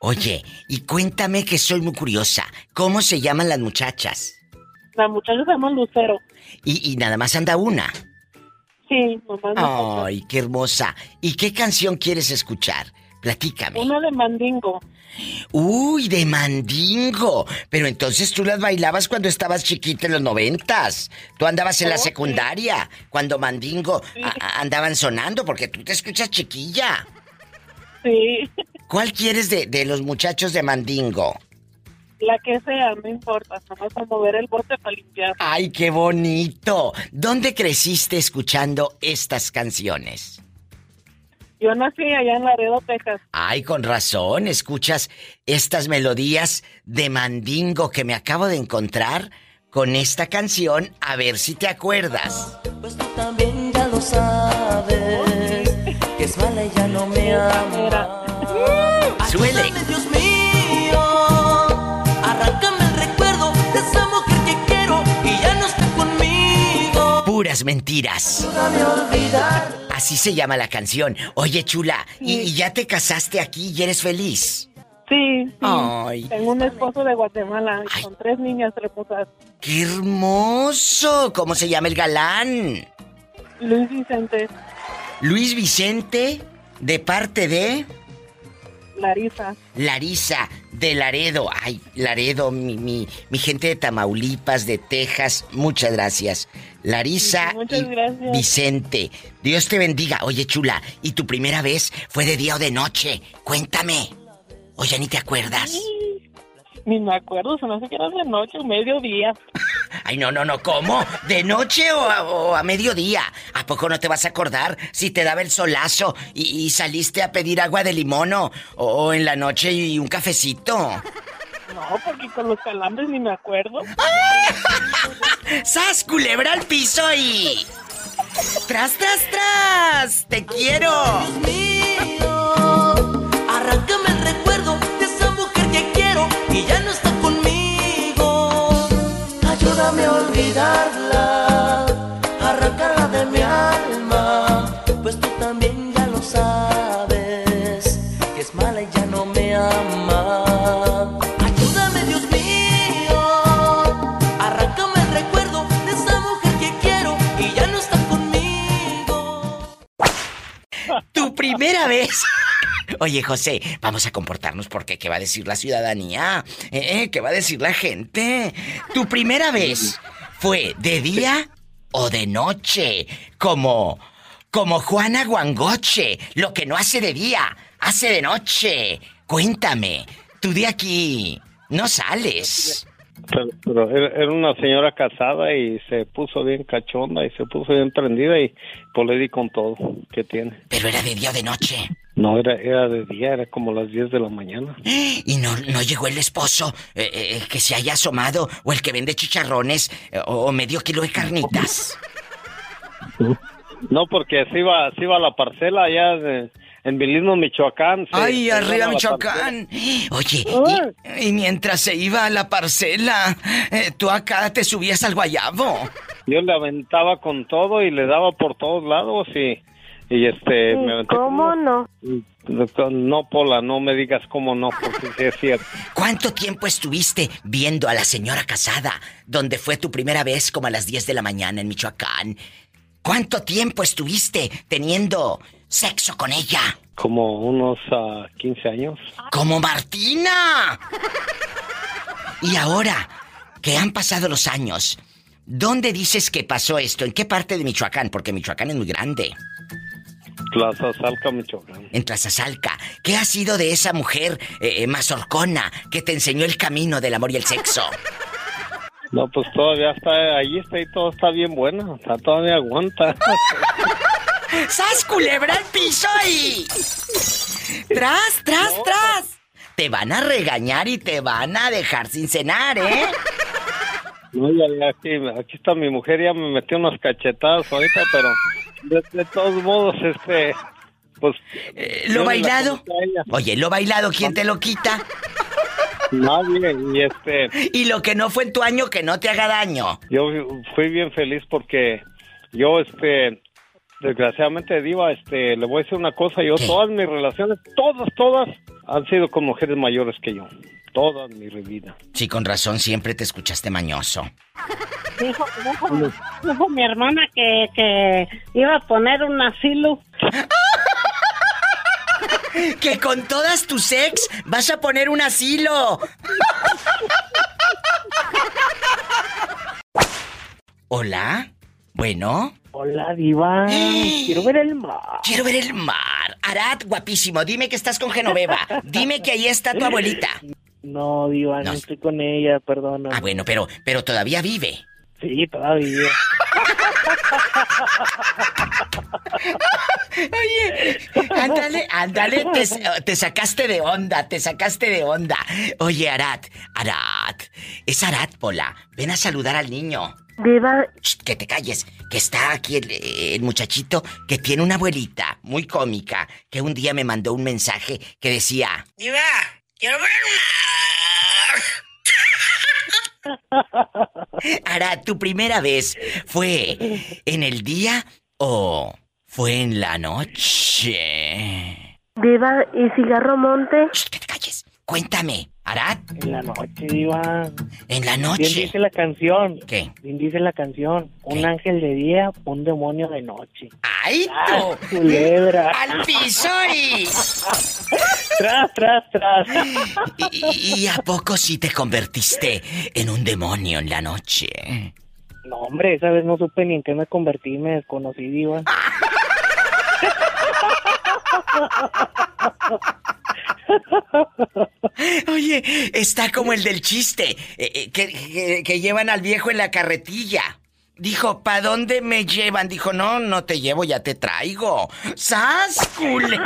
Oye, y cuéntame que soy muy curiosa. ¿Cómo se llaman las muchachas? La muchacha se llama Lucero. Y, y nada más anda una. Sí, mamá. Ay, qué hermosa. ¿Y qué canción quieres escuchar? Platícame. Una de Mandingo. Uy, de mandingo. Pero entonces tú las bailabas cuando estabas chiquita en los noventas. Tú andabas en la secundaria cuando mandingo andaban sonando porque tú te escuchas chiquilla. Sí, ¿Cuál quieres de, de los muchachos de mandingo? La que sea, no importa. Vamos a mover el bote para limpiar. Ay, qué bonito. ¿Dónde creciste escuchando estas canciones? Yo nací allá en Laredo, Texas. Ay, con razón, escuchas estas melodías de mandingo que me acabo de encontrar con esta canción, a ver si te acuerdas. También ya lo sabes que es mala y ya no me ama. Suele. Ayúdame, Dios mío, Puras mentiras. Así se llama la canción. Oye, chula, ¿y, y ya te casaste aquí y eres feliz? Sí, sí. Ay. Tengo un esposo de Guatemala con tres niñas hermosas. ¡Qué hermoso! ¿Cómo se llama el galán? Luis Vicente, Luis Vicente, de parte de Larisa. Larisa, de Laredo. Ay, Laredo, mi, mi, mi gente de Tamaulipas, de Texas, muchas gracias. Larisa Sí, muchas y gracias. Vicente, Dios te bendiga. Oye, chula, ¿y tu primera vez fue de día o de noche? Cuéntame. Oye, ni te acuerdas. Ni me acuerdo, se me hace que era de noche o mediodía. Ay, no, no, no, ¿cómo? ¿De noche o a, o a mediodía? ¿A poco no te vas a acordar si te daba el solazo y, y saliste a pedir agua de limón o, o en la noche y un cafecito? No, porque con los calambres ni me acuerdo. ¡Sas, culebra al piso y... ¡Tras, tras, tras! ¡Te quiero! Arráncame el recuerdo y ya no está conmigo. Ayúdame a olvidarla, arrancarla de mi alma, pues tú también ya lo sabes, que es mala y ya no me ama. Ayúdame, Dios mío, arráncame el recuerdo de esa mujer que quiero y ya no está conmigo. Tu primera vez. Oye, José, vamos a comportarnos porque ¿qué va a decir la ciudadanía? ¿Eh? ¿Qué va a decir la gente? Tu primera vez fue de día o de noche, como como Juana Guangoche, lo que no hace de día, hace de noche. Cuéntame, tú de aquí no sales. Pero, pero era, era una señora casada y se puso bien cachonda y se puso bien prendida y pues le di con todo que tiene. Pero era de día o de noche. No, era, era de día, era como las 10 de la mañana. ¿Y no, no llegó el esposo eh, eh, que se haya asomado o el que vende chicharrones eh, o, medio kilo de carnitas? No, porque se iba, se iba a la parcela allá de- en Vilino, Michoacán. Ay, arriba Michoacán. Oye, y, y mientras se iba a la parcela, eh, tú acá te subías al guayabo. Yo le aventaba con todo y le daba por todos lados y, y este... me aventé ¿Cómo no? con- No, Pola, no me digas cómo no, porque sí es cierto. ¿Cuánto tiempo estuviste viendo a la señora casada, donde fue tu primera vez como a las 10 de la mañana en Michoacán? ¿Cuánto tiempo estuviste teniendo sexo con ella? Como unos ah, 15 años. ¡Como Martina! Y ahora que han pasado los años, ¿dónde dices que pasó esto? ¿En qué parte de Michoacán? Porque Michoacán es muy grande. Plaza Salca, Michoacán. En Tlazazalca. ¿Qué ha sido de esa mujer eh, mazorcona que te enseñó el camino del amor y el sexo? No, pues todavía está ahí, está y todo está bien bueno, está, todavía aguanta. ¡Sas, culebra al piso y... ¡Tras, tras, tras! Te van a regañar y te van a dejar sin cenar, ¿eh? No, ya, ya, aquí, aquí está mi mujer, ya me metió unas cachetadas ahorita, pero de, de todos modos, este, pues... Eh, ¿Lo bailado? Oye, lo bailado, ¿quién te lo quita? Nadie, y este... Y lo que no fue en tu año, que no te haga daño. Yo fui bien feliz porque yo, este, desgraciadamente, Diva, este, le voy a decir una cosa, yo todas mis relaciones, todas, todas, han sido con mujeres mayores que yo. Toda mi vida. Sí, con razón, siempre te escuchaste mañoso. Dijo, dijo- dijo mi hermana que, que iba a poner un asilo. Que con todas tus ex vas a poner un asilo. Hola. Bueno. Hola, Diva. Quiero ver el mar. Quiero ver el mar. Arad, guapísimo, dime que estás con Genoveva. Dime que ahí está tu abuelita. No, Diva, no, estoy con ella, perdona. Ah, bueno, pero, pero todavía vive. Sí, todavía. Oye, ándale, ándale, te, te sacaste de onda, te sacaste de onda. Oye, Arad, Arad, es Arad, Pola. Ven a saludar al niño. Diva, Shh, que te calles, que está aquí el, el muchachito que tiene una abuelita muy cómica que un día me mandó un mensaje que decía... Diva, quiero ver Arad, ¿tu primera vez fue en el día o fue en la noche? Diva, ¿y cigarro monte? Cuéntame, Arad. En la noche, Diva. En la Bien noche. dice la canción. ¿Qué? Bien dice la canción. Un ángel de día, un demonio de noche. ¡Ay, tú! culebra! ¡Al piso y... ¡Tras, tras, tras! ¿Y, y a poco sí te convertiste en un demonio en la noche? No, hombre, esa vez no supe ni en qué me convertí, me desconocí, Diva. Oye, está como el del chiste, eh, eh, que, que- que llevan al viejo en la carretilla. Dijo, ¿pa' dónde me llevan? Dijo, no, no te llevo, ya te traigo. ¡Sas, cule!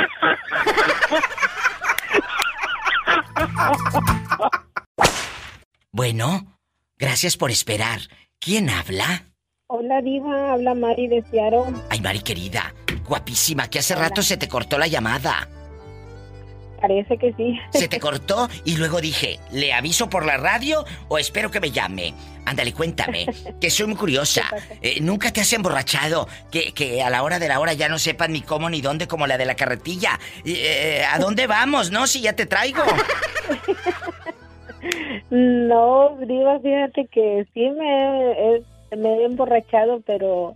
Bueno, gracias por esperar. ¿Quién habla? Hola Diva, habla Mari de Seattle. Ay, Mari querida, guapísima, que hace rato se te cortó la llamada. Parece que sí. Se te cortó y luego dije, ¿le aviso por la radio o espero que me llame? Ándale, cuéntame, que soy muy curiosa. Eh, ¿Nunca te has emborrachado? Que, que a la hora de la hora ya no sepan ni cómo ni dónde como la de la carretilla. Eh, ¿A dónde vamos, no? Si ya te traigo. No, Diva, fíjate que sí me, he- me he emborrachado, pero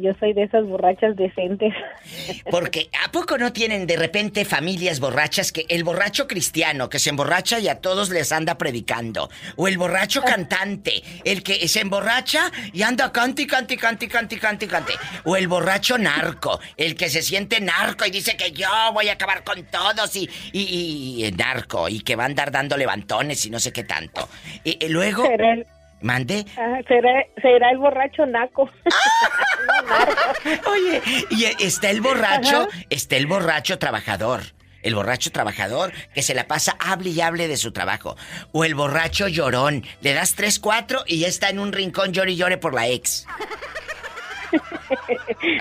yo soy de esas borrachas decentes. Porque ¿a poco no tienen de repente familias borrachas que el borracho cristiano que se emborracha y a todos les anda predicando? O el borracho cantante, el que se emborracha y anda cante cante cante cante cante cante. O el borracho narco, el que se siente narco y dice que yo voy a acabar con todos y, y, y- y narco y que va a andar dando levantones y no sé qué tanto. Y, y luego... Pero el, Mande. Ah, será, será el borracho naco. Oye, y está el borracho, Ajá. está el borracho trabajador. El borracho trabajador que se la pasa hable y hable de su trabajo. O el borracho llorón. Le das tres, cuatro y ya está en un rincón llore y llore por la ex.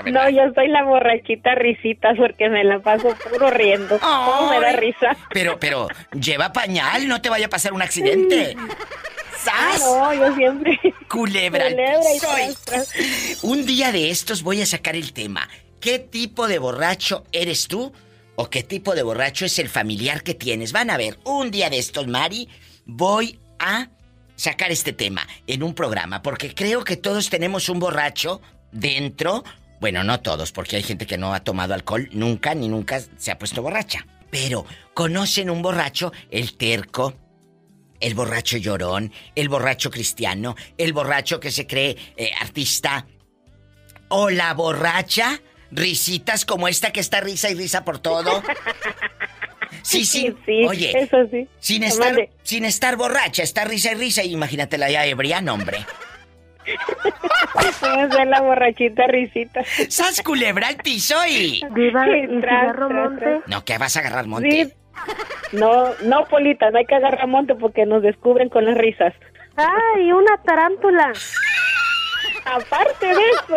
No, yo soy la borrachita risita porque me la paso puro riendo. ¿Cómo me da risa? Pero, pero, lleva pañal, no te vaya a pasar un accidente. ¡Sas! Ah, no, yo siempre. Culebra. Culebra y piso y- tras, tras. Un día de estos voy a sacar el tema. ¿Qué tipo de borracho eres tú? ¿O qué tipo de borracho es el familiar que tienes? Van a ver, un día de estos, Mari, voy a sacar este tema en un programa, porque creo que todos tenemos un borracho dentro. Bueno, no todos, porque hay gente que no ha tomado alcohol nunca ni nunca se ha puesto borracha. Pero conocen un borracho, el terco, el borracho llorón, el borracho cristiano, el borracho que se cree eh, artista, o la borracha, risitas como esta que está risa y risa por todo. Sí, sí, sí, Oye, eso sí. sin estar, sin estar borracha, está risa y risa, y imagínatela ya ebria, hombre. Voy a ser la borrachita risita. ¡Sas culebra al piso y... ¿y tras, cigarro monte? No, que vas a agarrar monte. Sí. No, no, Polita, no hay que agarrar monte porque nos descubren con las risas. ¡Ay, una tarántula! Aparte de eso.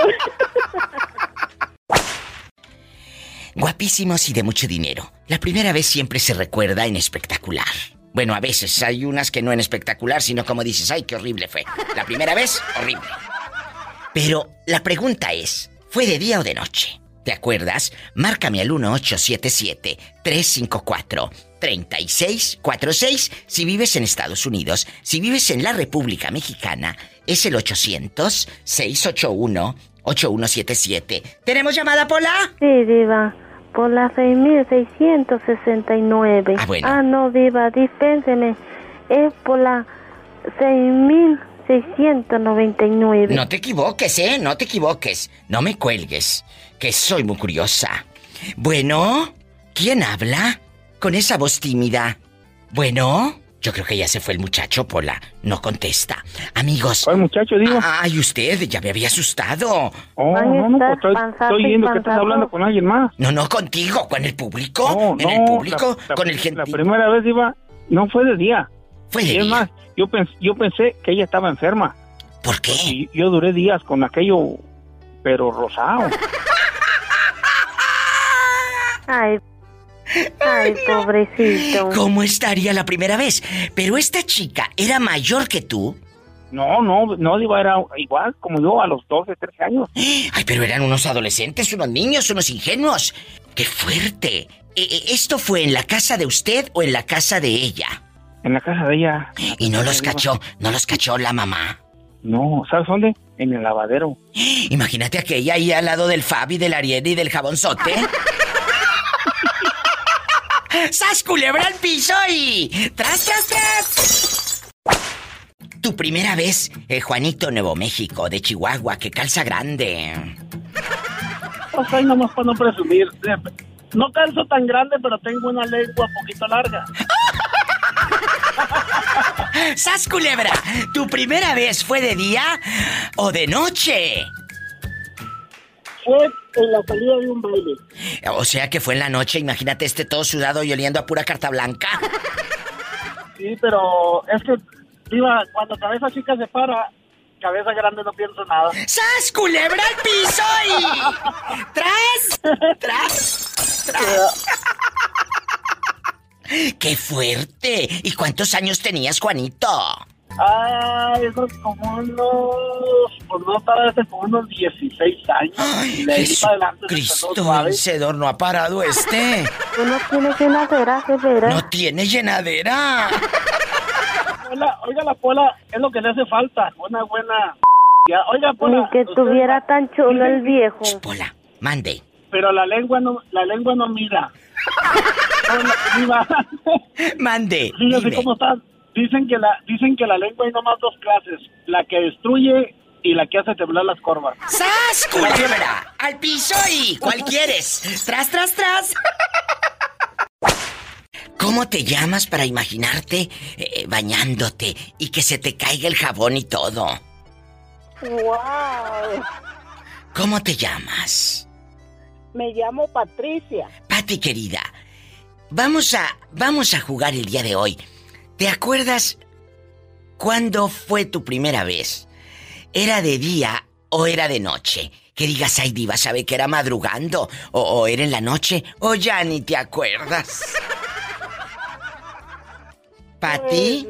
Guapísimos y de mucho dinero. La primera vez siempre se recuerda en espectacular. Bueno, a veces hay unas que no en espectacular, sino como dices, ay, qué horrible fue. La primera vez, horrible. Pero la pregunta es, ¿fue de día o de noche? ¿Te acuerdas? Márcame al 1877-354-3646 si vives en Estados Unidos. Si vives en la República Mexicana, es el 800-681-8177. ¿Tenemos llamada, Pola? Sí, Diva. Por la 6669. Ah, bueno. no, Diva, dispénseme. Es por la 6699. No te equivoques, ¿eh? No te equivoques. No me cuelgues, que soy muy curiosa. Bueno, ¿quién habla? Con esa voz tímida. Bueno, yo creo que ya se fue el muchacho, Pola. No contesta. Amigos. ¿Cuál muchacho, digo? Ay, usted, ya me había asustado. Oh, no, no, pues estoy, viendo que estás hablando con alguien más. No, no, contigo, con el público. No, en el no, público, la- la- con el La gentío. primera vez iba, no fue de día. Fue de y es día. más, yo, pens- yo pensé que ella estaba enferma. ¿Por qué? Y yo duré días con aquello, pero rosado. Ay, ay, pobrecito. ¿Cómo estaría la primera vez? Pero esta chica era mayor que tú. No, no, no, Diva, era igual como yo a los 12, 13 años. Ay, pero eran unos adolescentes, unos niños, unos ingenuos. ¡Qué fuerte! E- e- ¿Esto fue en la casa de usted o en la casa de ella? En la casa de ella. Y no los cachó, no los cachó la mamá. No, ¿sabes dónde? En el lavadero. Imagínate aquella ahí al lado del Fabi, del Ariel y del jabonzote. ¡Sas culebra al piso y... ¡Tras, tras, tras! Tu primera vez, eh, Juanito Nuevo México, de Chihuahua, que calza grande. O sea, nomás para no presumir. No calzo tan grande, pero tengo una lengua poquito larga. ¡Sas culebra! ¿Tu primera vez fue de día o de noche? Fue en la salida de un baile. O sea que fue en la noche, imagínate este todo sudado y oliendo a pura carta blanca. Sí, pero es que, Diva, cuando cabeza chica se para, cabeza grande no pienso nada. ¡Sas culebra al piso y... ¡Tras! ¡Tras! ¡Tras! ¡Qué fuerte! ¿Y cuántos años tenías, Juanito? Ah, eso es como unos, pues no para desde como unos 16 años. y de ahí para adelante Cristo vencedor, no ha parado este. Tú no tienes llenadera, de veras. No tiene llenadera. Pola, oiga, la pola es lo que le hace falta. Una buena. Ya, oiga, pola. Ni que usted- tuviera tan chulo el viejo. Pola, mande. Pero la lengua no, la lengua no mira. Mande. fíjese dime. cómo está. Dicen que la, dicen que la lengua hay nomás dos clases, la que destruye y la que hace temblar las corvas. ¡Sas, culebra! ¡Al piso y! ¿Cuál quieres? ¡Tras, tras, tras! ¿Cómo te llamas para imaginarte eh, bañándote y que se te caiga el jabón y todo? ¡Wow! ¿Cómo te llamas? Me llamo Patricia. Pati querida, vamos a vamos a jugar el día de hoy. ¿Te acuerdas cuándo fue tu primera vez? ¿Era de día o era de noche? Que digas, ay diva, sabe que era madrugando o, o era en la noche o ya ni te acuerdas. ¿Pati?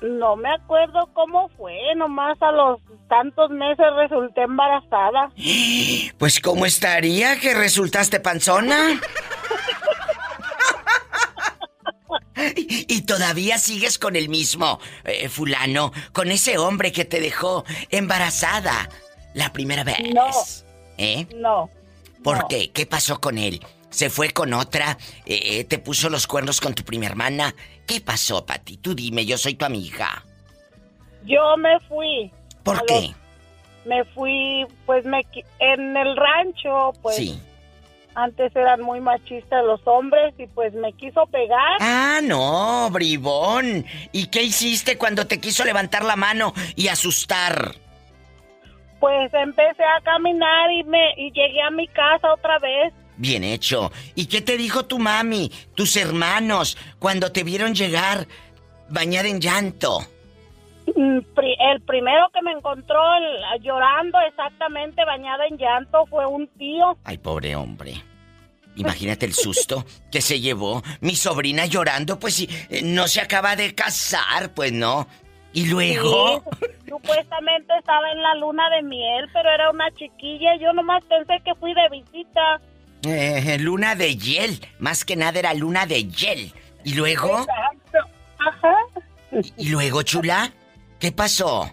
Pues, no me acuerdo cómo fue, nomás a los tantos meses resulté embarazada. Pues ¿cómo estaría que resultaste panzona? Y todavía sigues con el mismo, eh, fulano, con ese hombre que te dejó embarazada la primera vez. No. ¿Eh? No. ¿Por no. qué? ¿Qué pasó con él? ¿Se fue con otra? Eh, eh, ¿Te puso los cuernos con tu prima hermana? ¿Qué pasó, Pati? Tú dime, yo soy tu amiga. Yo me fui. ¿Por qué? los- me fui, pues me en el rancho, pues Sí. Antes eran muy machistas los hombres y pues me quiso pegar. Ah, no, bribón. ¿Y qué hiciste cuando te quiso levantar la mano y asustar? Pues empecé a caminar y me y llegué a mi casa otra vez. Bien hecho. ¿Y qué te dijo tu mami, tus hermanos, cuando te vieron llegar bañada en llanto? Mm, El primero que me encontró el- llorando exactamente bañada en llanto fue un tío. Ay, pobre hombre. Imagínate el susto que se llevó mi sobrina llorando, pues si eh, no se acaba de casar, pues no. Y luego... Sí, supuestamente estaba en la luna de miel, pero era una chiquilla. Yo nomás pensé que fui de visita. Eh, luna de hiel. Más que nada era luna de hiel. ¿Y luego? Exacto. Ajá. ¿Y luego, chula? ¿Qué pasó?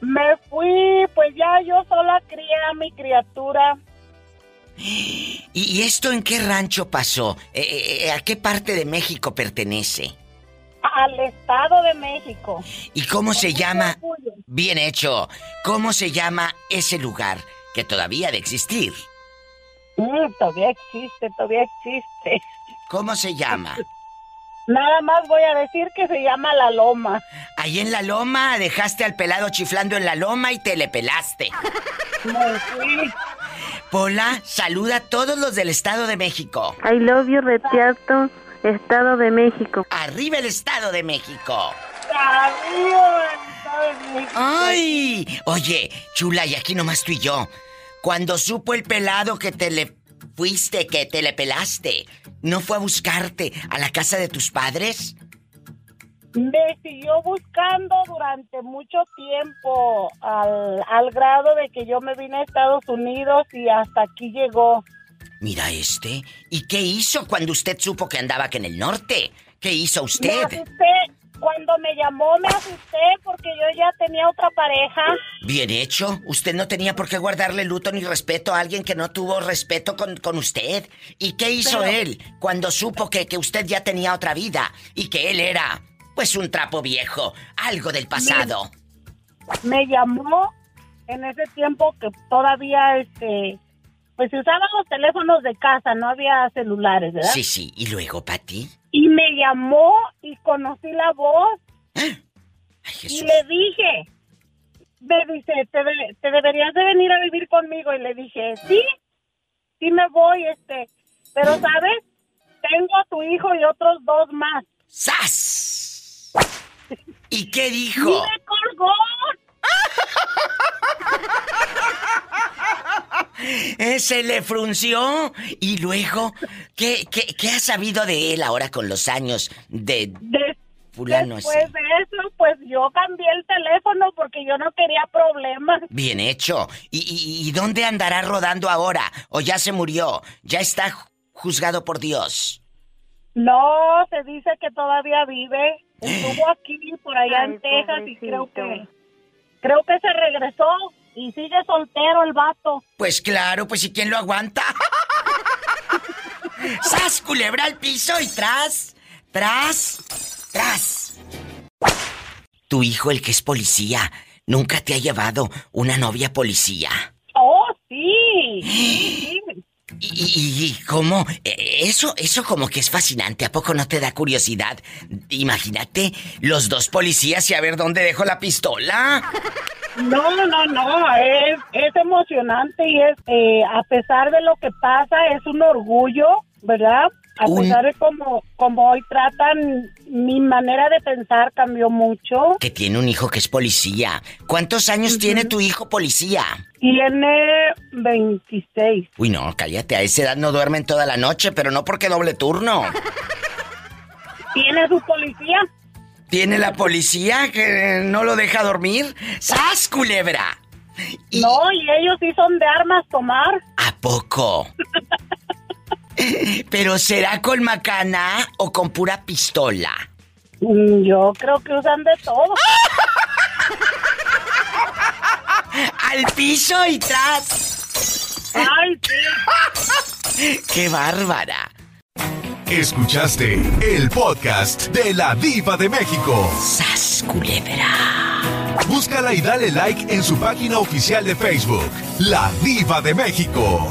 Me fui, pues ya yo sola crié a mi criatura. ¿Y, esto en qué rancho pasó? Eh, eh, ¿A qué parte de México pertenece? Al Estado de México. ¿Y cómo se llama? Orgullo. Bien hecho. ¿Cómo se llama ese lugar que todavía ha de existir? Mm, todavía existe, todavía existe. ¿Cómo se llama? Nada más voy a decir que se llama La Loma. Ahí en la loma dejaste al pelado chiflando en la loma y te le pelaste. Fui. Pola, saluda a todos los del Estado de México. I love you, Retiato, Estado de México. Arriba el Estado de México. Arriba, Estado de México. ¡Ay! Oye, chula, y aquí nomás tú y yo. Cuando supo el pelado que te le fuiste, que te le pelaste, ¿no fue a buscarte a la casa de tus padres? Me siguió buscando durante mucho tiempo al, al grado de que yo me vine a Estados Unidos y hasta aquí llegó. Mira este. ¿Y qué hizo cuando usted supo que andaba que en el norte? ¿Qué hizo Me usted? asusté. Cuando me llamó me asusté porque yo ya tenía otra pareja. Bien hecho. Usted no tenía por qué guardarle luto ni respeto a alguien que no tuvo respeto con, con usted. ¿Y qué hizo Pero- él cuando supo que, que usted ya tenía otra vida y que él era, pues, un trapo viejo, algo del pasado? Me llamó en ese tiempo que todavía, este, pues se usaban los teléfonos de casa, no había celulares, ¿verdad? Sí, sí. ¿Y luego, Pati? Y me llamó y conocí la voz Ay, y le dije, me dice, te, te deberías de venir a vivir conmigo. Y le dije, sí, sí me voy, este, pero sabes, tengo a tu hijo y otros dos más. ¡Sas! ¿Y qué Y dijo? me colgó. Eh, se le frunció. Y luego, ¿qué, qué, qué has sabido de él ahora con los años de Des- fulano Después ese? de eso, pues yo cambié el teléfono porque yo no quería problemas. Bien hecho. ¿Y, y, y dónde andará rodando ahora? ¿O ya se murió? ¿Ya está ju- juzgado por Dios? No, se dice que todavía vive. Estuvo aquí, por allá Ay, en Texas y creo que creo que se regresó y sigue soltero el vato. Pues claro, pues ¿y quién lo aguanta? ¡Sas, culebra al piso y tras! ¡Tras! ¡Tras! Tu hijo, el que es policía, ¿nunca te ha llevado una novia policía? Oh, sí. sí. ¿Y, cómo? Eh, Eso, eso como que es fascinante. ¿A poco no te da curiosidad? Imagínate los dos policías y a ver dónde dejo la pistola. No, no, no, es, es emocionante y es, eh, a pesar de lo que pasa, es un orgullo, ¿verdad? A Un- pesar de cómo, cómo hoy tratan, mi manera de pensar cambió mucho. Que tiene un hijo que es policía. ¿Cuántos años tiene tu hijo policía? Tiene 26. Uy, no, cállate. A esa edad no duermen toda la noche, pero no porque doble turno. ¿Tiene su policía? ¿Tiene la policía que no lo deja dormir? ¡Sas, culebra! No, y ellos sí son de armas tomar. ¿A poco? ¿Pero será con macana o con pura pistola? Mm, Yo creo que usan de todo. ¡Al piso y tras! ¡Ay, sí! ¡Qué bárbara! Escuchaste el podcast de la Diva de México. ¡Sas, culebra! Búscala y dale like en su página oficial de Facebook, La Diva de México.